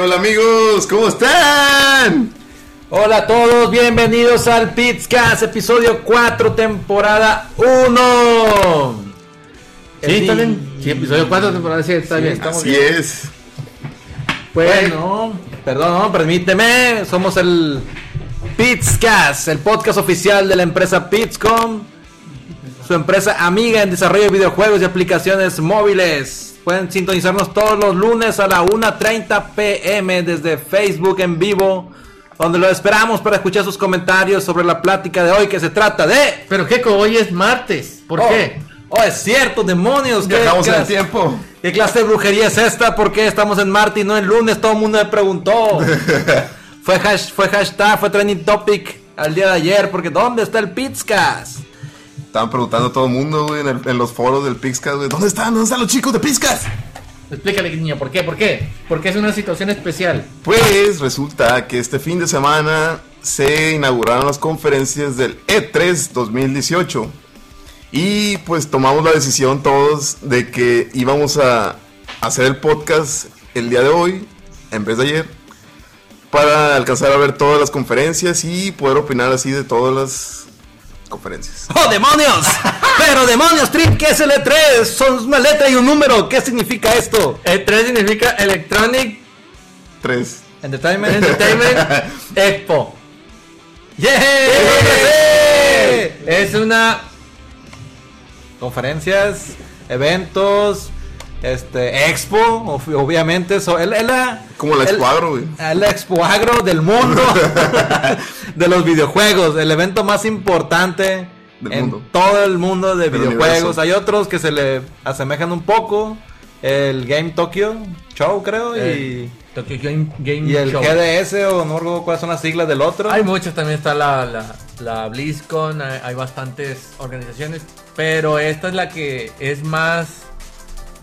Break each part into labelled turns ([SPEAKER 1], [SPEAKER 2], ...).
[SPEAKER 1] hola amigos, ¿cómo están?
[SPEAKER 2] Hola a todos, bienvenidos al Pizcast, episodio 4, temporada 1.
[SPEAKER 3] Sí, está bien. Sí, episodio 4, temporada 7, está bien.
[SPEAKER 2] estamos
[SPEAKER 1] Así
[SPEAKER 2] bien.
[SPEAKER 1] es.
[SPEAKER 2] Bueno, perdón, permíteme, somos el Pizcast, el podcast oficial de la empresa Pizcom, su empresa amiga en desarrollo de videojuegos y aplicaciones móviles. Pueden sintonizarnos todos los lunes a la 1.30 pm desde Facebook en vivo, donde lo esperamos para escuchar sus comentarios sobre la plática de hoy que se trata de...
[SPEAKER 3] Pero Keiko, hoy es martes. ¿Por
[SPEAKER 2] Oh,
[SPEAKER 3] qué?
[SPEAKER 2] Oh, es cierto, demonios. ¿qué
[SPEAKER 1] Viajamos en tiempo.
[SPEAKER 2] ¿Qué clase de brujería es esta? ¿Por qué estamos en Marte y no en lunes? Todo el mundo me preguntó. fue, hash- fue hashtag, fue trending topic al día de ayer, porque ¿dónde está el Pizcas?
[SPEAKER 1] Estaban preguntando a todo el mundo, güey, en, los foros del Pixcast, güey. ¿Dónde están? ¿Dónde están los chicos de Pixcast?
[SPEAKER 3] Explícale, niño, ¿por qué? ¿Por qué? Porque es una situación especial.
[SPEAKER 1] Pues resulta que este fin de semana se inauguraron las conferencias del E E3 2018. Y pues tomamos la decisión todos de que íbamos a hacer el podcast el día de hoy, en vez de ayer, para alcanzar a ver todas las conferencias y poder opinar así de todas las conferencias.
[SPEAKER 2] ¡Oh, demonios! Pero demonios, Trip, ¿qué es el E3? Son una letra y un número. ¿Qué significa esto?
[SPEAKER 3] E3 significa Electronic
[SPEAKER 1] Tres.
[SPEAKER 2] Entertainment.
[SPEAKER 3] Entertainment Expo.
[SPEAKER 2] ¡Yeah!
[SPEAKER 3] Es una.
[SPEAKER 2] Conferencias, eventos, este, expo, ob- obviamente. So, es, la,
[SPEAKER 1] Como la
[SPEAKER 2] el-
[SPEAKER 1] escuadro, güey.
[SPEAKER 2] La expo agro del mundo de los videojuegos. El evento más importante
[SPEAKER 1] Del
[SPEAKER 2] en
[SPEAKER 1] mundo.
[SPEAKER 2] todo el mundo de
[SPEAKER 1] Del
[SPEAKER 2] videojuegos.
[SPEAKER 1] universo.
[SPEAKER 2] Hay otros que se le asemejan un poco. El Game Tokyo Show, creo. y,
[SPEAKER 3] eh, Tokyo Game, Game
[SPEAKER 2] y el
[SPEAKER 3] Show.
[SPEAKER 2] GDS, o no recuerdo cuáles son las siglas del otro.
[SPEAKER 3] Hay muchos, también está la, la, la BlizzCon, hay, hay bastantes organizaciones, pero esta es la que es más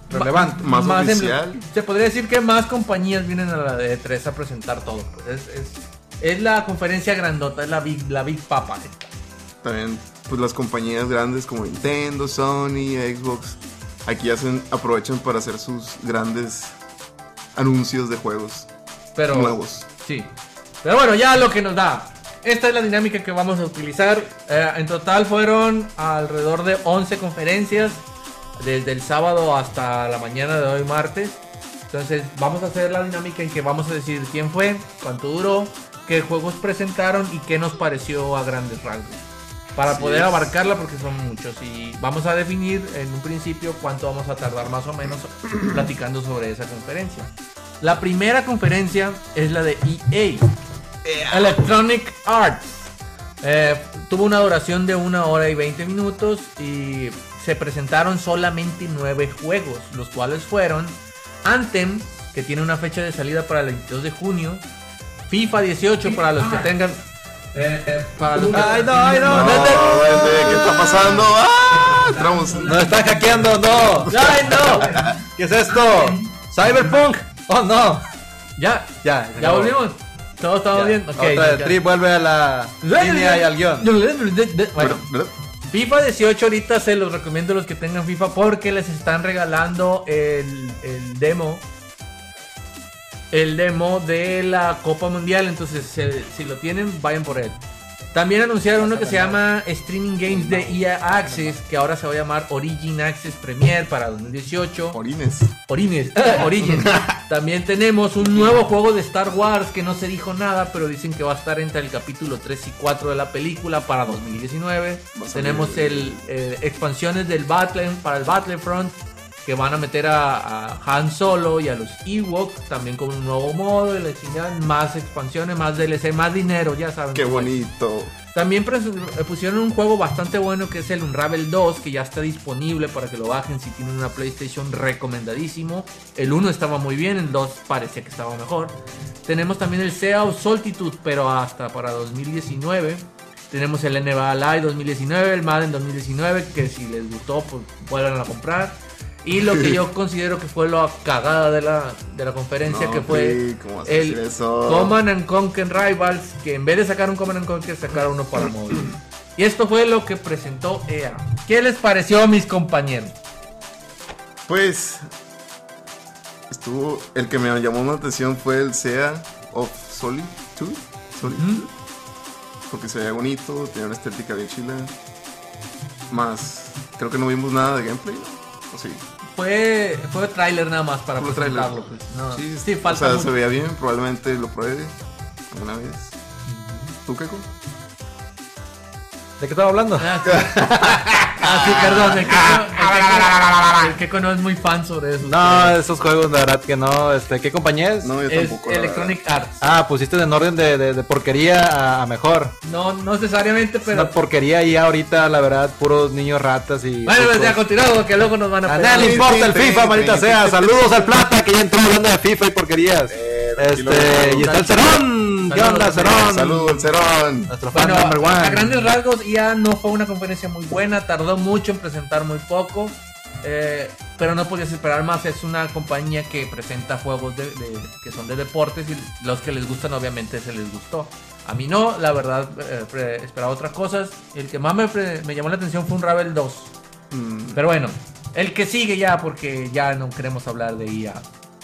[SPEAKER 2] Relevante.
[SPEAKER 1] Más
[SPEAKER 3] em-
[SPEAKER 1] oficial.
[SPEAKER 3] se podría decir que más compañías vienen a la de E3 a presentar todo. pues, es, es, es la conferencia grandota, es la Big, la big Papa. esta.
[SPEAKER 1] También, pues las compañías grandes como Nintendo, Sony, Xbox, aquí hacen, aprovechan para hacer sus grandes anuncios de juegos
[SPEAKER 3] Pero,
[SPEAKER 1] nuevos.
[SPEAKER 3] Sí. Pero bueno, ya lo que nos da. Esta es la dinámica que vamos a utilizar. Eh, en total fueron alrededor de 11 conferencias. Desde el sábado hasta la mañana de hoy martes. Entonces vamos a hacer la dinámica en que vamos a decir quién fue, cuánto duró, qué juegos presentaron y qué nos pareció a grandes rasgos. Para
[SPEAKER 1] Así
[SPEAKER 3] poder
[SPEAKER 1] es.
[SPEAKER 3] abarcarla porque son muchos. Y vamos a definir en un principio cuánto vamos a tardar más o menos platicando sobre esa conferencia. La primera conferencia es la de EA, Electronic Arts. Eh, tuvo una duración de una hora y 20 minutos y se presentaron solamente nueve juegos, los cuales fueron Anthem, que tiene una fecha de salida para el 22 de junio, FIFA 18 para los que tengan... eh, eh, para los que-
[SPEAKER 2] Ay, no, ay, no,
[SPEAKER 1] No, ¿qué está pasando? ¡Ah! Entramos.
[SPEAKER 2] Nos están hackeando, no.
[SPEAKER 3] ¡Ay, no!
[SPEAKER 2] ¿Qué es esto? Cyberpunk. Oh, no.
[SPEAKER 3] Ya,
[SPEAKER 2] Ya,
[SPEAKER 3] ya volvimos. Todos estamos
[SPEAKER 2] Ya.
[SPEAKER 3] bien.
[SPEAKER 2] Otra. Trip vuelve a la línea y al guion.
[SPEAKER 3] Bueno, FIFA 18 ahorita se los recomiendo a los que tengan FIFA porque les están regalando el, el demo. El demo de la Copa Mundial. Entonces, se- si lo tienen, vayan por él. También anunciaron uno que se llama Streaming Games de EA Access, que ahora se va a llamar Origin Access Premier para 2018.
[SPEAKER 1] Orines.
[SPEAKER 3] Orines, Origin. También tenemos un nuevo juego de Star Wars que no se dijo nada, pero dicen que va a estar entre el capítulo 3 y 4 de la película para 2019.
[SPEAKER 1] Va a salir.
[SPEAKER 3] Tenemos el eh, expansiones del Battle para el Battlefront que van a meter a, a Han Solo y a los Ewoks también con un nuevo modo y la chingada, más expansiones, más DLC, más dinero, ya saben.
[SPEAKER 1] Qué
[SPEAKER 3] cómo es.
[SPEAKER 1] bonito.
[SPEAKER 3] También pres- eh, pusieron un juego bastante bueno que es el Unravel 2, que ya está disponible para que lo bajen si tienen una PlayStation recomendadísimo. El 1 estaba muy bien, el 2 parecía que estaba mejor. Tenemos también el Sea of Solitude, pero hasta para 2019. Tenemos el NBA Live 2019, el Madden 2019, que si les gustó, pues vuelvan a comprar. Y lo que yo considero que fue la cagada de la, de la conferencia,
[SPEAKER 1] No,
[SPEAKER 3] que fue
[SPEAKER 1] sí, ¿cómo vas a decir
[SPEAKER 3] el? Command and Conquer Rivals, que en vez de sacar un Command and Conquer, sacaron uno para móvil. Y esto fue lo que presentó EA. ¿Qué les pareció a mis compañeros?
[SPEAKER 1] Pues Estuvo, el que me llamó la atención fue el SEA of Solitude. Solitude. Porque se veía bonito, tenía una estética bien chila. Más, creo que no vimos nada de gameplay, ¿no? ¿O sí?
[SPEAKER 3] Fue, fue tráiler nada más para presentarlo. Pues. No,
[SPEAKER 1] sí,
[SPEAKER 3] sí, falta
[SPEAKER 1] O sea,
[SPEAKER 3] mucho.
[SPEAKER 1] se veía bien, probablemente lo pruebe alguna vez. ¿Tú, Keiko?
[SPEAKER 2] ¿De qué estaba hablando?
[SPEAKER 3] Ah, sí. Ah, sí, perdón. El Keiko, el Keiko- el Keiko no es muy fan sobre eso.
[SPEAKER 2] No, esos juegos, la verdad que no. Este, ¿Qué compañía es?
[SPEAKER 1] No, yo
[SPEAKER 3] es
[SPEAKER 1] tampoco.
[SPEAKER 3] Electronic Arts.
[SPEAKER 2] Ah, pusiste en orden de, de- de porquería a, a mejor.
[SPEAKER 3] No, no necesariamente,
[SPEAKER 2] Es
[SPEAKER 3] pero.
[SPEAKER 2] una porquería y ahorita, la verdad, puros niños ratas y.
[SPEAKER 3] Bueno, pues ya continuado, que luego nos van a
[SPEAKER 2] A nadie le importa el FIFA,
[SPEAKER 1] sí,
[SPEAKER 2] sea. Saludos al Plata, que ya entró hablando de FIFA y porquerías.
[SPEAKER 1] Eh.
[SPEAKER 2] Este, y está el Cerón. ¿Qué
[SPEAKER 3] Saludos,
[SPEAKER 2] onda,
[SPEAKER 3] saludos.
[SPEAKER 2] Cerón?
[SPEAKER 1] Saludos, el Cerón.
[SPEAKER 2] Nuestro fan
[SPEAKER 3] Bueno,
[SPEAKER 2] number one.
[SPEAKER 3] a grandes rasgos, IA no fue una conferencia muy buena, tardó mucho en presentar muy poco, eh, pero no podías esperar más. Es una compañía que presenta juegos de- de- que son de deportes y los que les gustan, obviamente, se les gustó. A mí no, la verdad, eh, esperaba otras cosas. El que más me, llamó la atención fue un Ravel 2.
[SPEAKER 1] Mm,
[SPEAKER 3] Pero bueno, el que sigue ya, porque ya no queremos hablar de IA.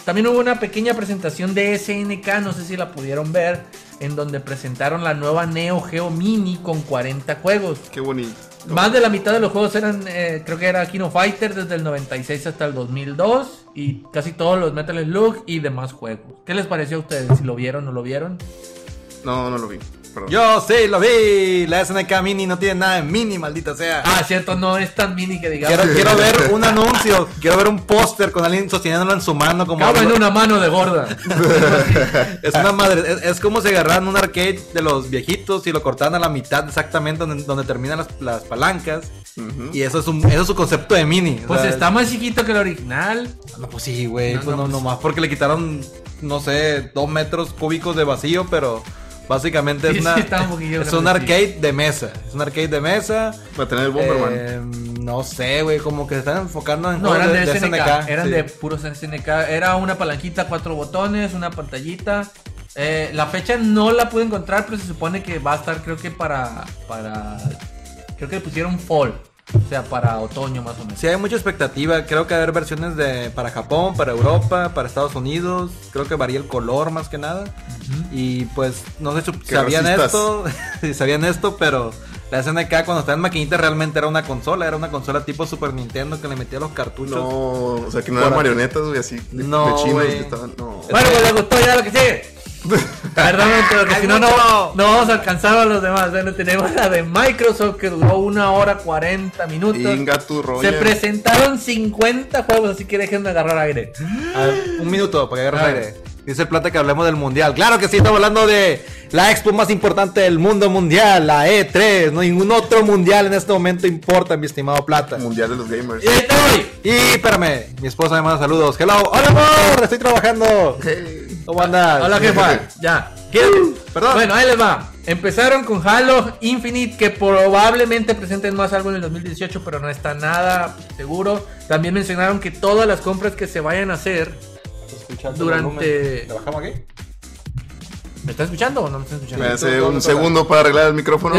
[SPEAKER 3] También hubo una pequeña presentación de SNK, no sé si la pudieron ver, en donde presentaron la nueva Neo Geo Mini con 40 juegos.
[SPEAKER 1] qué bonito.
[SPEAKER 3] Más de la mitad de los juegos eran, eh, creo que era Kino Fighter desde el 96 hasta el 2002 y casi todos los Metal Slug y demás juegos. ¿Qué les pareció a ustedes? Si lo vieron o no lo vieron.
[SPEAKER 1] No, no lo vi. Perdón.
[SPEAKER 2] Yo sí lo vi. La SNK Mini no tiene nada de mini, maldita sea.
[SPEAKER 3] Ah, cierto, no es tan mini que digamos.
[SPEAKER 2] Quiero, quiero ver un anuncio, quiero ver un póster con alguien sosteniéndolo en su mano como
[SPEAKER 3] Cabe en una mano de gorda.
[SPEAKER 2] es una madre, es, es como si agarraran un arcade de los viejitos y lo cortaran a la mitad exactamente donde, donde terminan las, las palancas y eso es un, eso es su concepto de mini. o
[SPEAKER 3] Pues
[SPEAKER 2] sea,
[SPEAKER 3] está más chiquito que el original.
[SPEAKER 2] No, pues sí, güey,
[SPEAKER 3] No,
[SPEAKER 2] pues
[SPEAKER 3] no,
[SPEAKER 2] no,
[SPEAKER 3] pues-
[SPEAKER 2] nomás porque le quitaron, no sé, dos metros cúbicos de vacío, pero básicamente
[SPEAKER 3] Sí,
[SPEAKER 2] es una,
[SPEAKER 3] sí, está un poquillo
[SPEAKER 2] es un arcade de mesa, es un arcade de mesa.
[SPEAKER 1] Para tener el Bomberman.
[SPEAKER 2] Eh, no sé, güey, como que se están enfocando en
[SPEAKER 3] No, eran de, SNK, eran
[SPEAKER 2] sí.
[SPEAKER 3] de puros SNK. Era una palanquita, cuatro botones, una pantallita. Eh, la fecha no la pude encontrar, pero se supone que va a estar, creo que para. para creo que le pusieron fall. O sea, para otoño más o menos.
[SPEAKER 2] Sí, hay mucha expectativa. Creo que va a haber versiones de para Japón, para Europa, para Estados Unidos. Creo que varía el color más que nada. Y pues no sé si sabían
[SPEAKER 1] racistas.
[SPEAKER 2] esto, si sabían esto, pero la SNK cuando estaba en maquinita realmente era una consola, era una consola tipo Super Nintendo que le metía los cartuchos.
[SPEAKER 1] No, o sea que no eran marionetas, güey, así de,
[SPEAKER 2] No,
[SPEAKER 1] de chinos que estaban. No.
[SPEAKER 3] Bueno, pues les gustó ya lo que sigue. Perdón, pero que
[SPEAKER 2] Hay
[SPEAKER 3] si no, no, no vamos a alcanzar a los demás. Bueno, tenemos la de Microsoft que duró una hora 40 minutos.
[SPEAKER 1] Inga tu
[SPEAKER 3] Se presentaron 50 juegos, así que déjenme agarrar aire.
[SPEAKER 2] A ver, un minuto para que agarres
[SPEAKER 3] A
[SPEAKER 2] aire. Dice el plata que hablemos del mundial. Claro que sí, estamos hablando de la expo más importante del mundo mundial, la E3. No, ningún otro mundial en este momento importa, mi estimado plata.
[SPEAKER 1] Mundial de los gamers.
[SPEAKER 3] Y.
[SPEAKER 2] Y espérame, mi esposa me manda saludos. Hello, hola amor, estoy trabajando.
[SPEAKER 1] Hey.
[SPEAKER 2] ¿Cómo andas?
[SPEAKER 3] Hola jefa, ya. ¿Quieren?
[SPEAKER 2] Perdón.
[SPEAKER 3] Bueno, ahí les va. Empezaron con Halo Infinite, que probablemente presenten más algo en el 2018, pero no está nada seguro. También mencionaron que todas las compras que se vayan a hacer. durante-
[SPEAKER 2] ¿Le bajamos aquí?
[SPEAKER 3] ¿Me están escuchando o no me están escuchando?
[SPEAKER 1] Me hace
[SPEAKER 2] Tú,
[SPEAKER 1] un
[SPEAKER 2] tú,
[SPEAKER 1] segundo para arreglar el micrófono.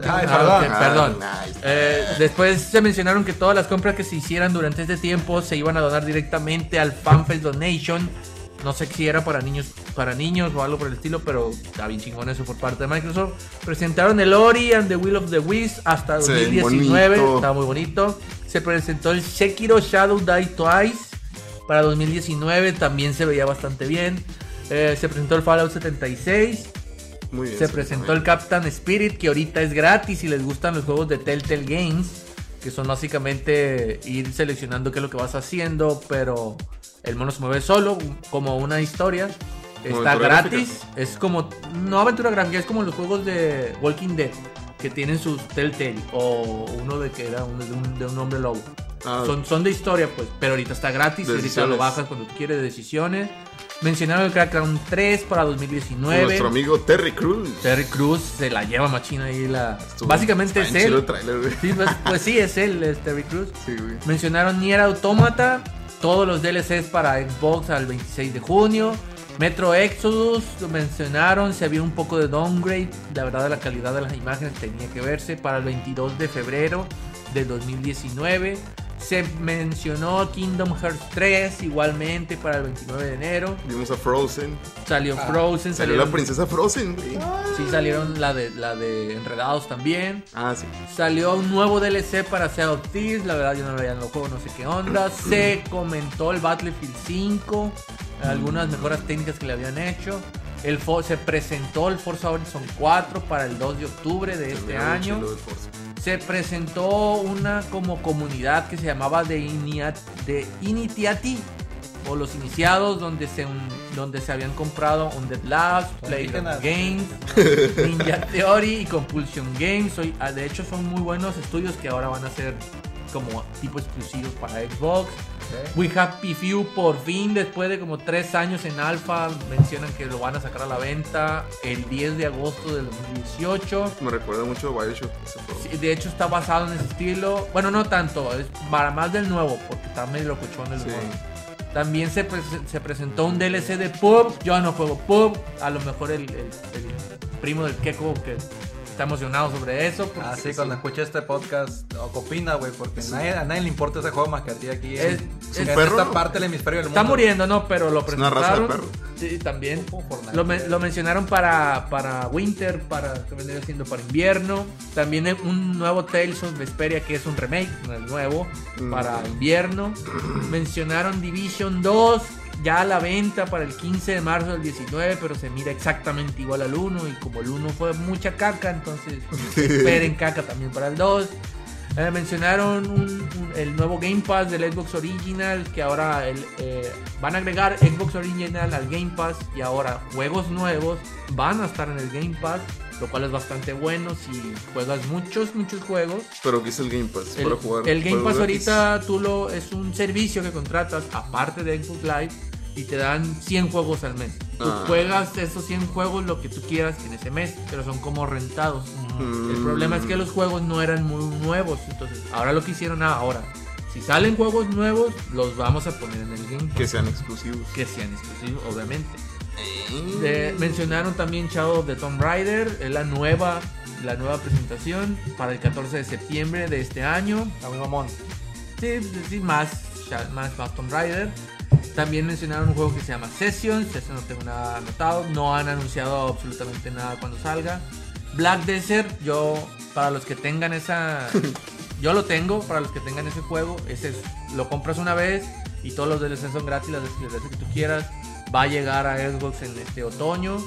[SPEAKER 2] Perdón.
[SPEAKER 1] Ah.
[SPEAKER 3] Eh, después se mencionaron que todas las compras que se hicieran durante este tiempo se iban a donar directamente al FanFest Donation. No sé si era para niños, para niños o algo por el estilo, pero está bien chingón eso por parte de Microsoft. Presentaron el Ori and the Will of the Wisps hasta
[SPEAKER 1] Sí,
[SPEAKER 3] 2019,
[SPEAKER 1] bonito.
[SPEAKER 3] está muy bonito. Se presentó el Sekiro Shadow Die Twice para 2019, también se veía bastante bien. Eh, se presentó el Fallout 76.
[SPEAKER 1] Muy bien.
[SPEAKER 3] Se
[SPEAKER 1] sí,
[SPEAKER 3] presentó el. Captain Spirit, que ahorita es gratis si les gustan los juegos de Telltale Games, que son básicamente ir seleccionando qué es lo que vas haciendo, pero el mono se mueve solo, como una historia.
[SPEAKER 1] Como
[SPEAKER 3] Está gratis, es como, no aventura gráfica, es como los juegos de Walking Dead, que tienen sus Telltale, o uno de que era un- de, un, de un hombre lobo.
[SPEAKER 1] Ah,
[SPEAKER 3] Son, son de historia, pues, pero ahorita está gratis, ahorita lo bajas cuando quieres de decisiones. Mencionaron el Crackdown 3 para
[SPEAKER 1] con
[SPEAKER 3] 2019.
[SPEAKER 1] nuestro amigo Terry Cruz.
[SPEAKER 3] Terry Cruz se la lleva machina ahí la.
[SPEAKER 1] Estuvo-
[SPEAKER 3] Básicamente es él.
[SPEAKER 1] el güey.
[SPEAKER 3] Sí, pues, pues sí, es él, es Terry Cruz.
[SPEAKER 1] Sí, güey.
[SPEAKER 3] Mencionaron Nier Automata, todos los DLCs para Xbox al 26 de junio. Metro Exodus, lo mencionaron, se había un poco de downgrade, la verdad la calidad de las imágenes tenía que verse para el 22 de febrero de 2019. Se mencionó Kingdom Hearts 3 igualmente para el 29 de enero.
[SPEAKER 1] Vimos a Frozen.
[SPEAKER 3] Salió
[SPEAKER 2] Ah,
[SPEAKER 3] Frozen,
[SPEAKER 1] Salió
[SPEAKER 3] salieron,
[SPEAKER 1] la princesa Frozen, güey.
[SPEAKER 3] sí, salieron la de, la de Enredados también.
[SPEAKER 1] Ah, sí.
[SPEAKER 3] Salió un nuevo DLC para Sea of Thieves, la verdad yo no lo veía en los juegos, no sé qué onda. Se comentó el Battlefield 5, algunas mejoras técnicas que le habían hecho. El fo- se presentó el Forza Horizon 4 para el 2 de octubre de
[SPEAKER 1] Se
[SPEAKER 3] este año. Se presentó una como comunidad que se llamaba The, Iniat, The Initiati o los iniciados donde se donde se habían comprado Undead Labs, Playground. Games, Ninja Theory y Compulsion Games. Ah, de hecho son muy buenos estudios que ahora van a ser como tipo exclusivos para Xbox. We Happy Few por fin después de como tres años en alfa mencionan que lo van a sacar a la venta el 10 de agosto del 2018.
[SPEAKER 1] Me recuerda mucho a Bioshock.
[SPEAKER 3] Sí, de hecho está basado en ese estilo. Bueno, no tanto, es para más del nuevo, porque está medio locuchón el
[SPEAKER 1] Sí.
[SPEAKER 3] nuevo. También se, se presentó un DLC de Pub. Yo no juego Pub. A lo mejor el, el- el primo del Keko que está emocionado sobre eso. porque
[SPEAKER 2] Ah, sí, cuando escuché este podcast, opina, güey, porque nadie- a nadie le importa ese juego más que a ti aquí.
[SPEAKER 3] Es-
[SPEAKER 2] en,
[SPEAKER 3] es
[SPEAKER 2] en
[SPEAKER 1] perro,
[SPEAKER 2] esta
[SPEAKER 1] ¿no?
[SPEAKER 2] parte del hemisferio del mundo.
[SPEAKER 3] Está muriendo, ¿no? Pero lo
[SPEAKER 1] Es una raza de
[SPEAKER 3] presentaron.
[SPEAKER 1] perro.
[SPEAKER 3] Sí, también. Lo, men- lo mencionaron para, para Winter, para que vendría siendo para invierno. También hay un nuevo Tales of Vesperia que es un remake, es nuevo,
[SPEAKER 1] Mm.
[SPEAKER 3] para invierno. Mencionaron Division 2, ya a la venta para el 15 de marzo del 19, pero se mira exactamente igual al 1 y como el 1 fue mucha caca, entonces esperen caca también para el 2. Eh, mencionaron un- un- el nuevo Game Pass del Xbox Original, que ahora el, eh, van a agregar Xbox Original al Game Pass y ahora juegos nuevos van a estar en el Game Pass, lo cual es bastante bueno si juegas muchos, muchos juegos.
[SPEAKER 1] Pero ¿qué es el Game Pass?
[SPEAKER 3] El,
[SPEAKER 1] para jugar.
[SPEAKER 3] el Game Pass ahorita tú lo, es un servicio que contratas aparte de Xbox Live y te dan 100 juegos al mes. Tú
[SPEAKER 1] Ah.
[SPEAKER 3] juegas esos 100 juegos lo que tú quieras en ese mes, pero son como rentados.
[SPEAKER 1] Mm.
[SPEAKER 3] El problema es que los juegos no eran muy nuevos, entonces ahora lo que hicieron ah, ahora. Si salen juegos nuevos, los vamos a poner en el Game.
[SPEAKER 1] Que sean exclusivos.
[SPEAKER 3] Que sean exclusivos, obviamente. De- mencionaron también Shadow of the Tomb Raider, es la nueva, la nueva presentación para el 14 de septiembre de este año.
[SPEAKER 2] Está muy mamón.
[SPEAKER 3] Sí, sí, más, más, más Tomb Raider. También mencionaron un juego que se llama Sessions, eso no tengo nada anotado, no han anunciado absolutamente nada cuando salga. Black Desert, yo, para los que tengan esa, yo lo tengo, para los que tengan ese juego, ese es- lo compras una vez y todos los DLC son gratis, las veces que tú quieras, va a llegar a Xbox en este otoño.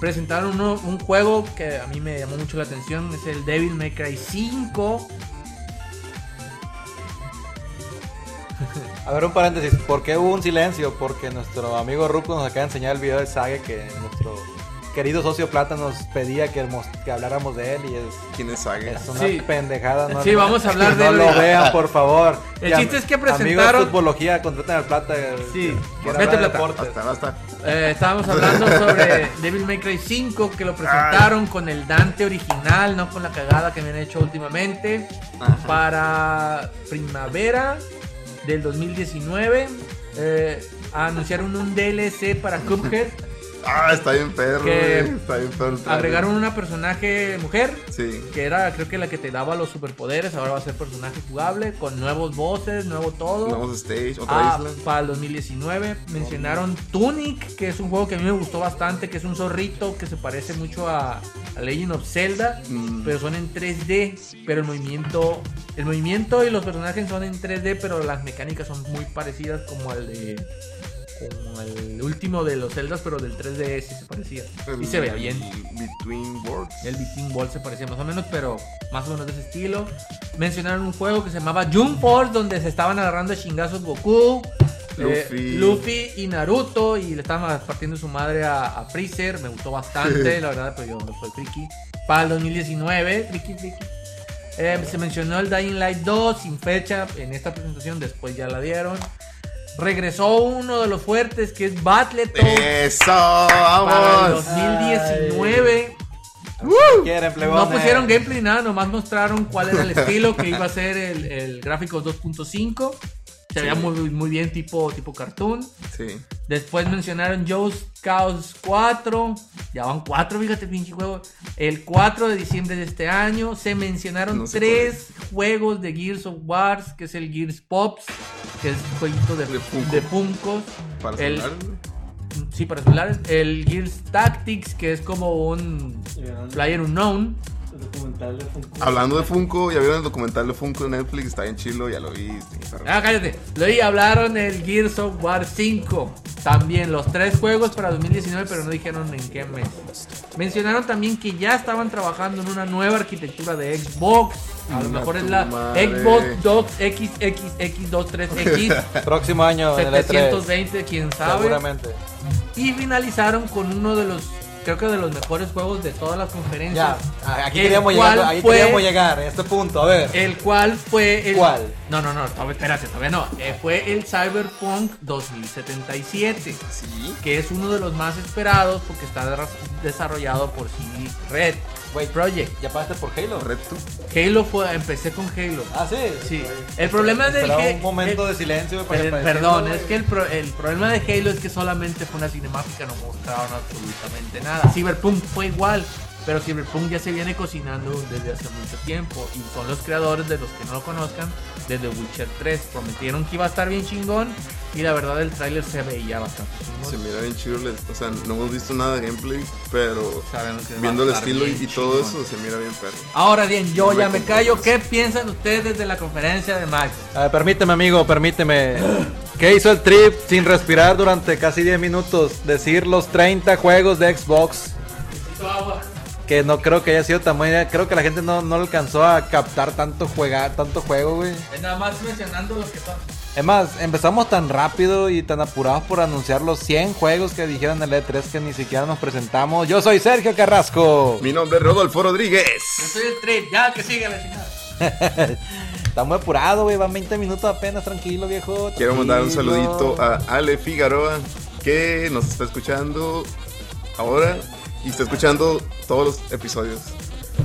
[SPEAKER 3] Presentaron uno- un juego que a mí me llamó mucho la atención, es el Devil May Cry 5.
[SPEAKER 2] A ver, un paréntesis. ¿Por qué hubo un silencio? Porque nuestro amigo Ruco nos acaba de enseñar el video de Saga que nuestro querido socio Plata nos pedía que, mos- que habláramos de él y es,
[SPEAKER 1] ¿Quién es Saga?
[SPEAKER 2] es una
[SPEAKER 3] Sí.
[SPEAKER 2] pendejada. No,
[SPEAKER 3] Sí, vamos a hablar de
[SPEAKER 2] No
[SPEAKER 3] él.
[SPEAKER 2] lo vean, por favor.
[SPEAKER 3] El
[SPEAKER 2] Y
[SPEAKER 3] chiste es que
[SPEAKER 2] Amigos
[SPEAKER 3] presentaron-
[SPEAKER 2] de futbología, contraten al Plata.
[SPEAKER 3] Sí.
[SPEAKER 2] quiere
[SPEAKER 3] Vete, Plata.
[SPEAKER 2] deportes.
[SPEAKER 1] Basta, basta.
[SPEAKER 3] Eh, estábamos hablando sobre Devil May Cry 5 que lo presentaron con el Dante original, no con la cagada que me han hecho últimamente.
[SPEAKER 1] Ajá.
[SPEAKER 3] Para primavera del 2019 eh, anunciaron un DLC para Cuphead.
[SPEAKER 1] Ah, está bien perro.
[SPEAKER 3] Que
[SPEAKER 1] güey, Está bien perro.
[SPEAKER 3] Agregaron una personaje mujer
[SPEAKER 1] Sí.
[SPEAKER 3] que era creo que la que te daba los superpoderes, ahora va a ser personaje jugable con nuevos voces, nuevo todo.
[SPEAKER 1] Nuevos stage, otra
[SPEAKER 3] Ah,
[SPEAKER 1] isla.
[SPEAKER 3] para el 2019 mencionaron Tunic, que es un juego que a mí me gustó bastante, que es un zorrito que se parece mucho a, a Legend of Zelda,
[SPEAKER 1] Mm.
[SPEAKER 3] pero son en 3D, pero el movimiento, el movimiento y los personajes son en 3D, pero las mecánicas son muy parecidas como al de como el último de los Zeldas, pero del 3DS se parecía. Y se veía bien.
[SPEAKER 1] Between Worlds.
[SPEAKER 3] El Between Ball se parecía más o menos, pero más o menos de ese estilo. Mencionaron un juego que se llamaba Jump Force, donde se estaban agarrando a chingazos Goku, eh,
[SPEAKER 1] Luffy.
[SPEAKER 3] Luffy y Naruto, y le estaban partiendo su madre a, a Freezer. Me gustó bastante, la verdad, pero yo no soy friki. Para el 2019, friki, friki. Eh, se mencionó el Dying Light 2 sin fecha en esta presentación, después ya la dieron. Regresó uno de los fuertes que es Battletoads
[SPEAKER 1] Eso,
[SPEAKER 3] para el
[SPEAKER 1] vamos.
[SPEAKER 3] 2019.
[SPEAKER 2] Quieren, plebones.
[SPEAKER 3] No pusieron gameplay nada, nomás mostraron cuál era el estilo que iba a ser el, el gráfico 2.5. Se veía muy, muy bien, tipo, tipo cartoon.
[SPEAKER 1] Sí.
[SPEAKER 3] Después mencionaron Joe's Chaos 4. Ya van 4, fíjate, pinche juego. El 4 de diciembre de este año. Se mencionaron
[SPEAKER 1] No sé
[SPEAKER 3] tres juegos de Gears of Wars, que es el Gears Pops, que es un jueguito de,
[SPEAKER 1] De Funko.
[SPEAKER 3] de Funkos.
[SPEAKER 1] Para
[SPEAKER 3] El-
[SPEAKER 1] celular.
[SPEAKER 3] Sí, para celulares. El Gears Tactics, que es como un Player Unknown.
[SPEAKER 1] Hablando de Funko, ya vieron el documental de Funko de Netflix, está bien chilo, ya lo vi.
[SPEAKER 3] Ah, cállate. Luego hablaron el Gears of War 5. También los tres juegos para 2019, pero no dijeron en qué mes. Mencionaron también que ya estaban trabajando en una nueva arquitectura de Xbox. A lo mejor es la
[SPEAKER 1] madre.
[SPEAKER 3] Xbox Docs XXX23X
[SPEAKER 2] Próximo año en el E3.
[SPEAKER 3] 720, quién sabe.
[SPEAKER 2] Seguramente.
[SPEAKER 3] Y finalizaron con uno de los, creo que de los mejores juegos de todas las conferencias.
[SPEAKER 2] Ya, aquí
[SPEAKER 3] El
[SPEAKER 2] queríamos llegar, ahí
[SPEAKER 3] fue-
[SPEAKER 2] queríamos llegar, en este punto, a ver.
[SPEAKER 3] El cual fue el.
[SPEAKER 2] ¿Cuál?
[SPEAKER 3] No, no, no, todavía, espérate, todavía no. Eh, fue el Cyberpunk 2077.
[SPEAKER 1] Sí.
[SPEAKER 3] Que es uno de los más esperados porque está de- desarrollado por CD Red
[SPEAKER 2] Wait,
[SPEAKER 3] Project.
[SPEAKER 2] ¿ya pagaste por Halo?
[SPEAKER 1] Red tú.
[SPEAKER 3] Halo fue, empecé con Halo.
[SPEAKER 2] Ah, sí.
[SPEAKER 3] Sí. El problema del
[SPEAKER 2] Esperaba
[SPEAKER 3] que-
[SPEAKER 2] un momento
[SPEAKER 3] el-
[SPEAKER 2] de silencio para para
[SPEAKER 3] Perdón, es que el, pro- el problema de Halo es que solamente fue una cinemática, no mostraron absolutamente nada. Cyberpunk fue igual, pero Cyberpunk ya se viene cocinando desde hace mucho tiempo y son los creadores de los que no lo conozcan de The Witcher 3. Prometieron que iba a estar bien chingón y la verdad el tráiler se veía bastante
[SPEAKER 1] Se mira bien chido, o sea, no hemos visto nada de gameplay, pero viendo el estilo y, todo eso, se mira bien perro.
[SPEAKER 3] Ahora bien, yo
[SPEAKER 1] No
[SPEAKER 3] ya
[SPEAKER 1] me
[SPEAKER 3] me callo. ¿Qué piensan ustedes de la conferencia de Max?
[SPEAKER 2] Permíteme, amigo, permíteme. ¿Qué hizo el trip sin respirar durante casi 10 minutos? Decir los 30 juegos de Xbox. Que no creo que haya sido tan buena. Creo que la gente no, no alcanzó a captar tanto, juega, tanto juego, güey.
[SPEAKER 3] Es nada más mencionando los que son.
[SPEAKER 2] Es más, empezamos tan rápido y tan apurados por anunciar los 100 juegos que dijeron en el E3 que ni siquiera nos presentamos. Yo soy Sergio Carrasco.
[SPEAKER 1] Mi nombre es Rodolfo Rodríguez.
[SPEAKER 3] Yo soy el trip, ya que sigue la chingada.
[SPEAKER 2] Está muy apurado, güey. Van 20 minutos apenas, tranquilo, viejo.
[SPEAKER 1] Quiero mandar un saludito a Ale Figueroa, que nos está escuchando ahora y está escuchando todos los episodios.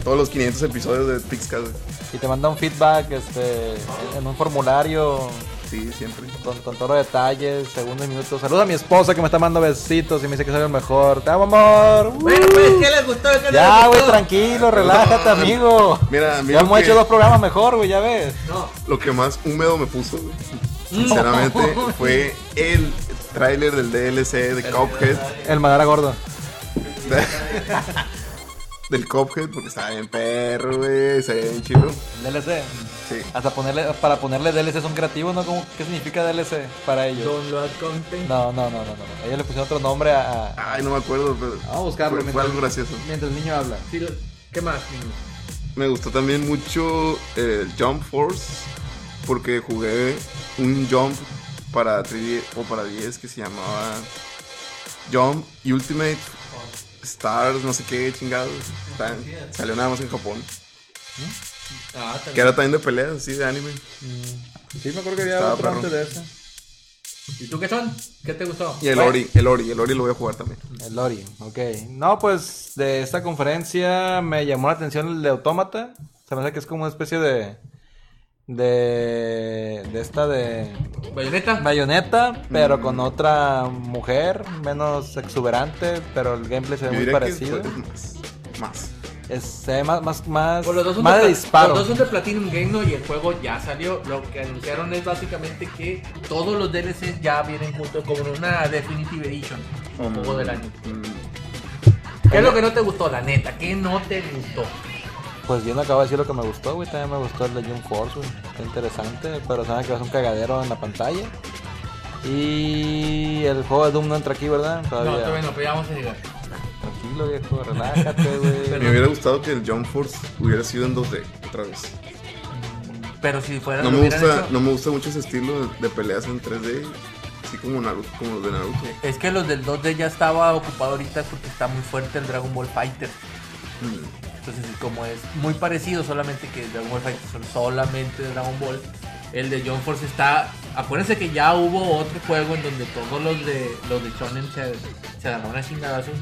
[SPEAKER 1] Todos los 500 episodios de Pixcast. güey.
[SPEAKER 2] Y te manda un feedback este, en un formulario
[SPEAKER 1] Sí, siempre.
[SPEAKER 2] con, con todos los detalles, segundos y minutos. Saluda a mi esposa que me está mandando besitos y me dice que soy el mejor. Te amo, amor.
[SPEAKER 3] Bueno, pues, ¿qué les gustó? ¿Qué
[SPEAKER 2] Ya, güey, tranquilo, relájate, amigo.
[SPEAKER 1] Mira,
[SPEAKER 2] Ya
[SPEAKER 1] mira
[SPEAKER 2] hemos
[SPEAKER 1] que-
[SPEAKER 2] hecho dos programas mejor, güey, ya ves.
[SPEAKER 3] No.
[SPEAKER 1] Lo que más húmedo me puso, güey, sinceramente, fue el tráiler del DLC de Cuphead.
[SPEAKER 2] El Madara gordo.
[SPEAKER 1] del Cuphead, porque estaba bien perro, güey. Se ve bien chido.
[SPEAKER 2] DLC.
[SPEAKER 1] Sí.
[SPEAKER 2] Hasta ponerle, para ponerle DLC son creativos, ¿no? ¿Cómo- ¿Qué significa DLC para ellos?
[SPEAKER 3] Download content.
[SPEAKER 2] No, no, no, no, no. Ellos le pusieron otro nombre a. a-
[SPEAKER 1] Ay, no me acuerdo, pero.
[SPEAKER 2] Vamos a buscarlo
[SPEAKER 1] Fue, fue
[SPEAKER 2] mientras-
[SPEAKER 1] algo gracioso.
[SPEAKER 2] Mientras el niño habla.
[SPEAKER 3] Sí, ¿Qué más?
[SPEAKER 1] Me gustó también mucho el Jump Force, porque jugué un Jump para 3D o para 10 que se llamaba Jump Ultimate Stars, no sé qué chingados. Está- salió nada más en Japón.
[SPEAKER 3] Ah,
[SPEAKER 1] Que era también de peleas, así de anime.
[SPEAKER 2] Sí, me acuerdo que había
[SPEAKER 1] Estaba
[SPEAKER 2] otro
[SPEAKER 1] perro.
[SPEAKER 2] antes de ese.
[SPEAKER 3] ¿Y tú qué son? ¿Qué te gustó?
[SPEAKER 1] Y el. Ori, el Ori, el Ori lo voy a jugar también.
[SPEAKER 2] El Lori, ok. No, pues de esta conferencia me llamó la atención el de Autómata. Se me hace que es como una especie de. De. De esta de.
[SPEAKER 3] ¿Bayoneta?
[SPEAKER 2] Bayonetta, pero con otra mujer, menos exuberante, pero el gameplay se ve
[SPEAKER 1] Yo
[SPEAKER 2] muy parecido.
[SPEAKER 1] más. Más.
[SPEAKER 2] Es, se ve más, más, más,
[SPEAKER 3] Pues los dos son
[SPEAKER 2] más de
[SPEAKER 3] pla-
[SPEAKER 2] disparo.
[SPEAKER 3] Los dos son de Platinum Game ¿no? y el juego ya salió. Lo que anunciaron es básicamente que todos los DLCs ya vienen juntos como una Definitive Edition. Como juego del año.
[SPEAKER 1] Mm,
[SPEAKER 3] ¿Qué es lo que no te gustó, la neta? ¿Qué no te gustó?
[SPEAKER 2] Pues yo no acabo de decir lo que me gustó, güey. También me gustó el de Jump Force, güey. Está interesante, pero saben que va a ser un cagadero en la pantalla. Y el juego de Doom no entra aquí, ¿verdad?
[SPEAKER 3] No,
[SPEAKER 2] Todavía.
[SPEAKER 3] todavía no, pero ya vamos a llegar.
[SPEAKER 2] Tranquilo, viejo, relájate, güey.
[SPEAKER 1] Me hubiera gustado que el Jump Force hubiera sido en 2D otra vez.
[SPEAKER 3] Pero si fuera
[SPEAKER 1] No me gusta,
[SPEAKER 3] hecho-
[SPEAKER 1] no me gusta mucho ese estilo de, de peleas en 3D, así como Naruto, como los de Naruto.
[SPEAKER 3] Es que los del 2D ya estaba ocupado ahorita porque está muy fuerte el Dragon Ball Fighter.
[SPEAKER 1] Mm.
[SPEAKER 3] Entonces, como es muy parecido, solamente que Dragon Ball Fighter son solamente de Dragon Ball, el de John Force está. Acuérdense que ya hubo otro juego en donde todos los de los de Shonen se, se agarraron a chingadazos.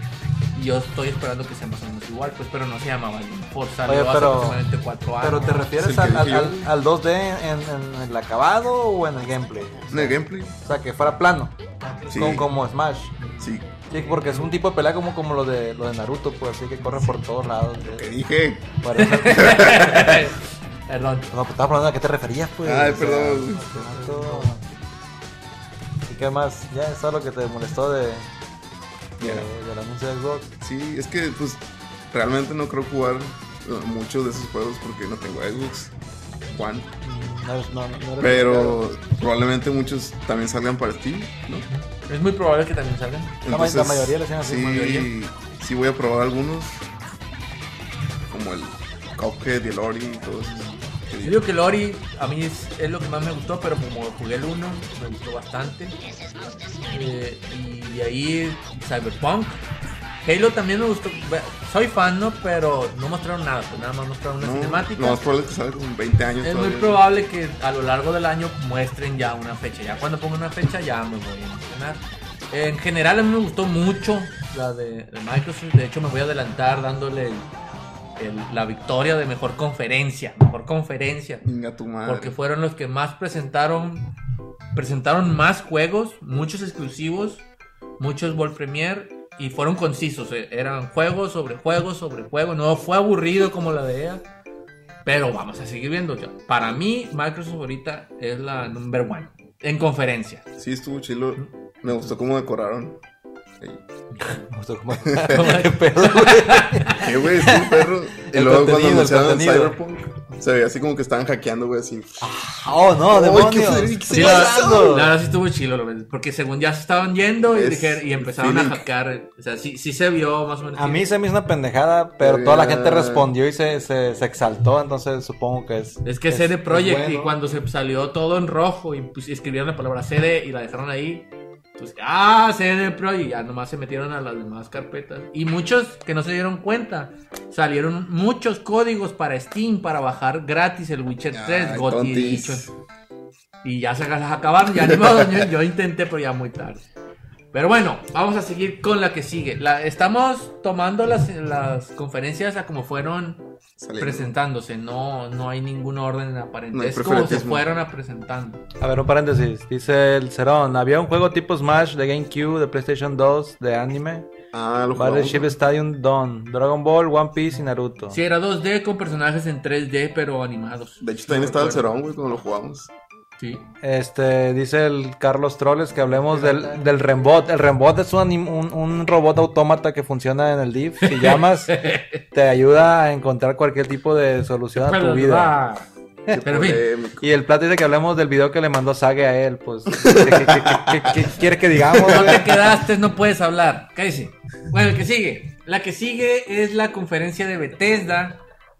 [SPEAKER 3] Y yo estoy esperando que sea más o menos igual, pues, pero no se llamaba mejor. Salió
[SPEAKER 2] Oye,
[SPEAKER 3] hace
[SPEAKER 2] pero-
[SPEAKER 3] aproximadamente cuatro años.
[SPEAKER 2] ¿Pero te refieres al, al, al- al 2D en, en el acabado o en el gameplay?
[SPEAKER 1] En el gameplay.
[SPEAKER 2] O sea, que fuera plano,
[SPEAKER 1] Sí.
[SPEAKER 2] como, como Smash.
[SPEAKER 1] Sí.
[SPEAKER 2] Sí, porque es un tipo de pelea como, como lo, de, lo de Naruto, pues así que corre por todos lados.
[SPEAKER 1] ¿Qué dije?
[SPEAKER 2] Por eso-
[SPEAKER 3] Perdón.
[SPEAKER 2] no, pues estaba hablando a qué te referías, pues.
[SPEAKER 1] Ay,
[SPEAKER 2] o sea,
[SPEAKER 1] perdón.
[SPEAKER 2] Naruto. ¿Y qué más? Ya, eso es lo que te molestó de, de-
[SPEAKER 1] Ya.
[SPEAKER 2] del anuncio de Xbox.
[SPEAKER 1] Sí, es que pues realmente no creo jugar eh, muchos de esos juegos porque no tengo Xbox One.
[SPEAKER 2] Mm, No, no, no,
[SPEAKER 1] Pero probablemente muchos también salgan para Steam, ¿no?
[SPEAKER 3] Es muy probable que también salgan.
[SPEAKER 2] La ma- la mayoría le hacen así,
[SPEAKER 1] sí,
[SPEAKER 2] la mayoría.
[SPEAKER 1] sí voy a probar algunos. Como el Cuphead y el Ori y todo eso.
[SPEAKER 3] Yo digo que Lori a mí es, es lo que más me gustó, pero como jugué el 1, me gustó bastante. Eh, y ahí Cyberpunk. Halo también me gustó. Soy fan, ¿no? Pero no mostraron nada, pues nada más mostraron una
[SPEAKER 1] No,
[SPEAKER 3] cinemática.
[SPEAKER 1] lo más probable es que salga con 20 años
[SPEAKER 3] Es muy
[SPEAKER 1] todavía.
[SPEAKER 3] probable que a lo largo del año muestren ya una fecha. Ya cuando pongan una fecha ya me voy a emocionar. En general a mí me gustó mucho la de, de Microsoft. De hecho me voy a adelantar dándole el- el- la victoria de mejor conferencia. Mejor conferencia.
[SPEAKER 1] Venga tu madre.
[SPEAKER 3] Porque fueron los que más presentaron. Presentaron más juegos, muchos exclusivos, muchos World Premiere. Y fueron concisos. eh, Eran juegos sobre juegos sobre juegos. No fue aburrido como la de ella. Pero vamos a seguir viendo. Para mí, Microsoft ahorita es la number one. En conferencia.
[SPEAKER 1] Sí, estuvo chilo. Me gustó cómo decoraron. Ahí.
[SPEAKER 2] Me gustó como- ¿Qué pedo, güey?
[SPEAKER 1] ¿Qué, güey? Estuvo perro. Y
[SPEAKER 2] El
[SPEAKER 1] luego cuando anunciaron. Cyberpunk, se veía así como que estaban hackeando, güey, así.
[SPEAKER 2] Oh, no, demonios.
[SPEAKER 1] qué
[SPEAKER 2] ¿Qué
[SPEAKER 1] feliz,
[SPEAKER 2] está
[SPEAKER 1] sí,
[SPEAKER 3] la,
[SPEAKER 2] pasando?
[SPEAKER 3] la verdad sí estuvo chilo, lo ves, porque según ya se estaban yendo y,
[SPEAKER 1] Es
[SPEAKER 3] dijer- y empezaron a hackear. O sea, sí, sí se vio más o menos.
[SPEAKER 2] A mí se me hizo una pendejada, pero toda la gente
[SPEAKER 1] Eh.
[SPEAKER 2] respondió y se, se, se exaltó, entonces supongo que es...
[SPEAKER 3] Es que CD Projekt
[SPEAKER 2] es
[SPEAKER 3] y cuando se salió todo en rojo y pues, escribieron la palabra CD y la dejaron ahí, pues ah, CD Projekt, ya nomás se metieron a las demás carpetas. Y muchos que no se dieron cuenta, salieron muchos códigos para Steam para bajar gratis el Witcher 3,
[SPEAKER 1] Ay,
[SPEAKER 3] Gotti
[SPEAKER 1] tontis.
[SPEAKER 3] dicho. Y ya se las acabaron, ya ni modo, yo, yo intenté, pero ya muy tarde. Pero bueno, vamos a seguir con la que sigue. La, estamos tomando las, las conferencias a como fueron
[SPEAKER 1] Saliendo.
[SPEAKER 3] presentándose. No, no hay ningún orden aparente.
[SPEAKER 1] No
[SPEAKER 3] es como se fueron a presentando.
[SPEAKER 2] A ver, un paréntesis. Dice el Cerón, había un juego tipo Smash de GameCube, de PlayStation 2, de anime.
[SPEAKER 1] Ah, lo jugamos.
[SPEAKER 2] Battleship Stadium Dawn, Dragon Ball, One Piece y Naruto.
[SPEAKER 3] Sí, era 2D con personajes en 3D, pero animados.
[SPEAKER 1] De hecho, también estaba el. Cerón, güey, cuando lo jugamos.
[SPEAKER 3] Sí.
[SPEAKER 2] Este, dice el Carlos Trolles que hablemos del, del Rembot. El Rembot es un, anim- un, un robot autómata que funciona en el DIF. Si llamas, te ayuda a encontrar cualquier tipo de solución a tu vida.
[SPEAKER 1] Qué
[SPEAKER 3] Pero.
[SPEAKER 2] Y el plato dice que hablemos del video que le mandó Sage a él. Pues, ¿qué, qué- qué- qué- qué- qué quiere que digamos?
[SPEAKER 3] No te quedaste, no puedes hablar. Cállese. Bueno, el que sigue. La que sigue es la conferencia de Bethesda.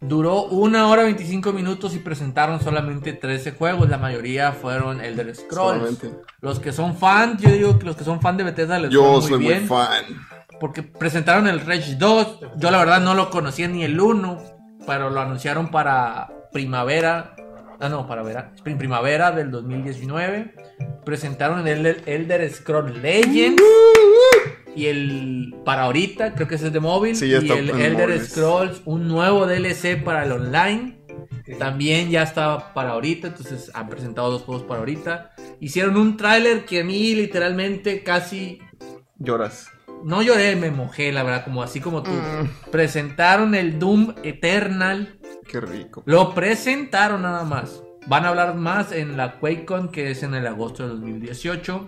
[SPEAKER 3] Duró una hora 25 minutos y presentaron solamente 13 juegos. La mayoría fueron Elder Scrolls.
[SPEAKER 1] Solamente.
[SPEAKER 3] Los que son fans, yo digo que los que son fans de Bethesda les
[SPEAKER 1] Yo
[SPEAKER 3] muy
[SPEAKER 1] soy muy
[SPEAKER 3] bien.
[SPEAKER 1] fan.
[SPEAKER 3] Porque presentaron el Rage 2. Yo la verdad no lo conocía ni el 1. Pero lo anunciaron para primavera. Ah, no, para vera- prim- primavera del 2019. Presentaron el Elder- Elder Scroll Legends. Y el para ahorita, creo que ese es de móvil.
[SPEAKER 1] Sí, ya
[SPEAKER 3] y
[SPEAKER 1] está
[SPEAKER 3] el Elder
[SPEAKER 1] móviles.
[SPEAKER 3] Scrolls, un nuevo DLC para el online. También ya está para ahorita, entonces han presentado dos juegos para ahorita. Hicieron un tráiler que a mí literalmente casi
[SPEAKER 1] Lloras.
[SPEAKER 3] no lloré, me mojé, la verdad, como así como tú.
[SPEAKER 1] Mm.
[SPEAKER 3] Presentaron el Doom Eternal.
[SPEAKER 1] Qué rico.
[SPEAKER 3] Lo presentaron nada más. Van a hablar más en la QuakeCon, que es en el agosto de 2018.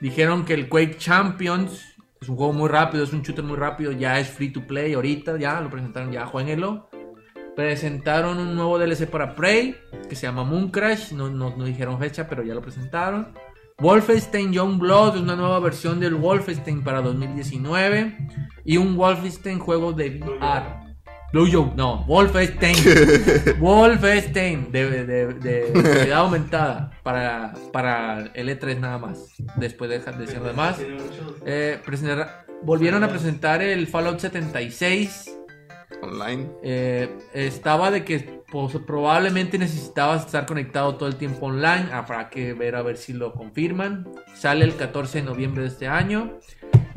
[SPEAKER 3] Dijeron que el Quake Champions es un juego muy rápido, es un shooter muy rápido, ya es free to play ahorita, ya lo presentaron, ya jueguenlo. Presentaron un nuevo DLC para Prey, que se llama Moon Crash, no, no, no dijeron fecha, pero ya lo presentaron. Wolfenstein Youngblood, una nueva versión del Wolfenstein para 2019. Y un Wolfenstein juego de VR. Blue Joe, no, Wolfenstein. Wolfenstein de, de, de realidad aumentada para, para el E3 nada más. Después de dejar de decir lo demás. Eh, presentar- volvieron a presentar el Fallout 76.
[SPEAKER 1] Online.
[SPEAKER 3] Eh, estaba de que pues, probablemente necesitabas estar conectado todo el tiempo online. Habrá que ver a ver si lo confirman. Sale el 14 de noviembre de este año.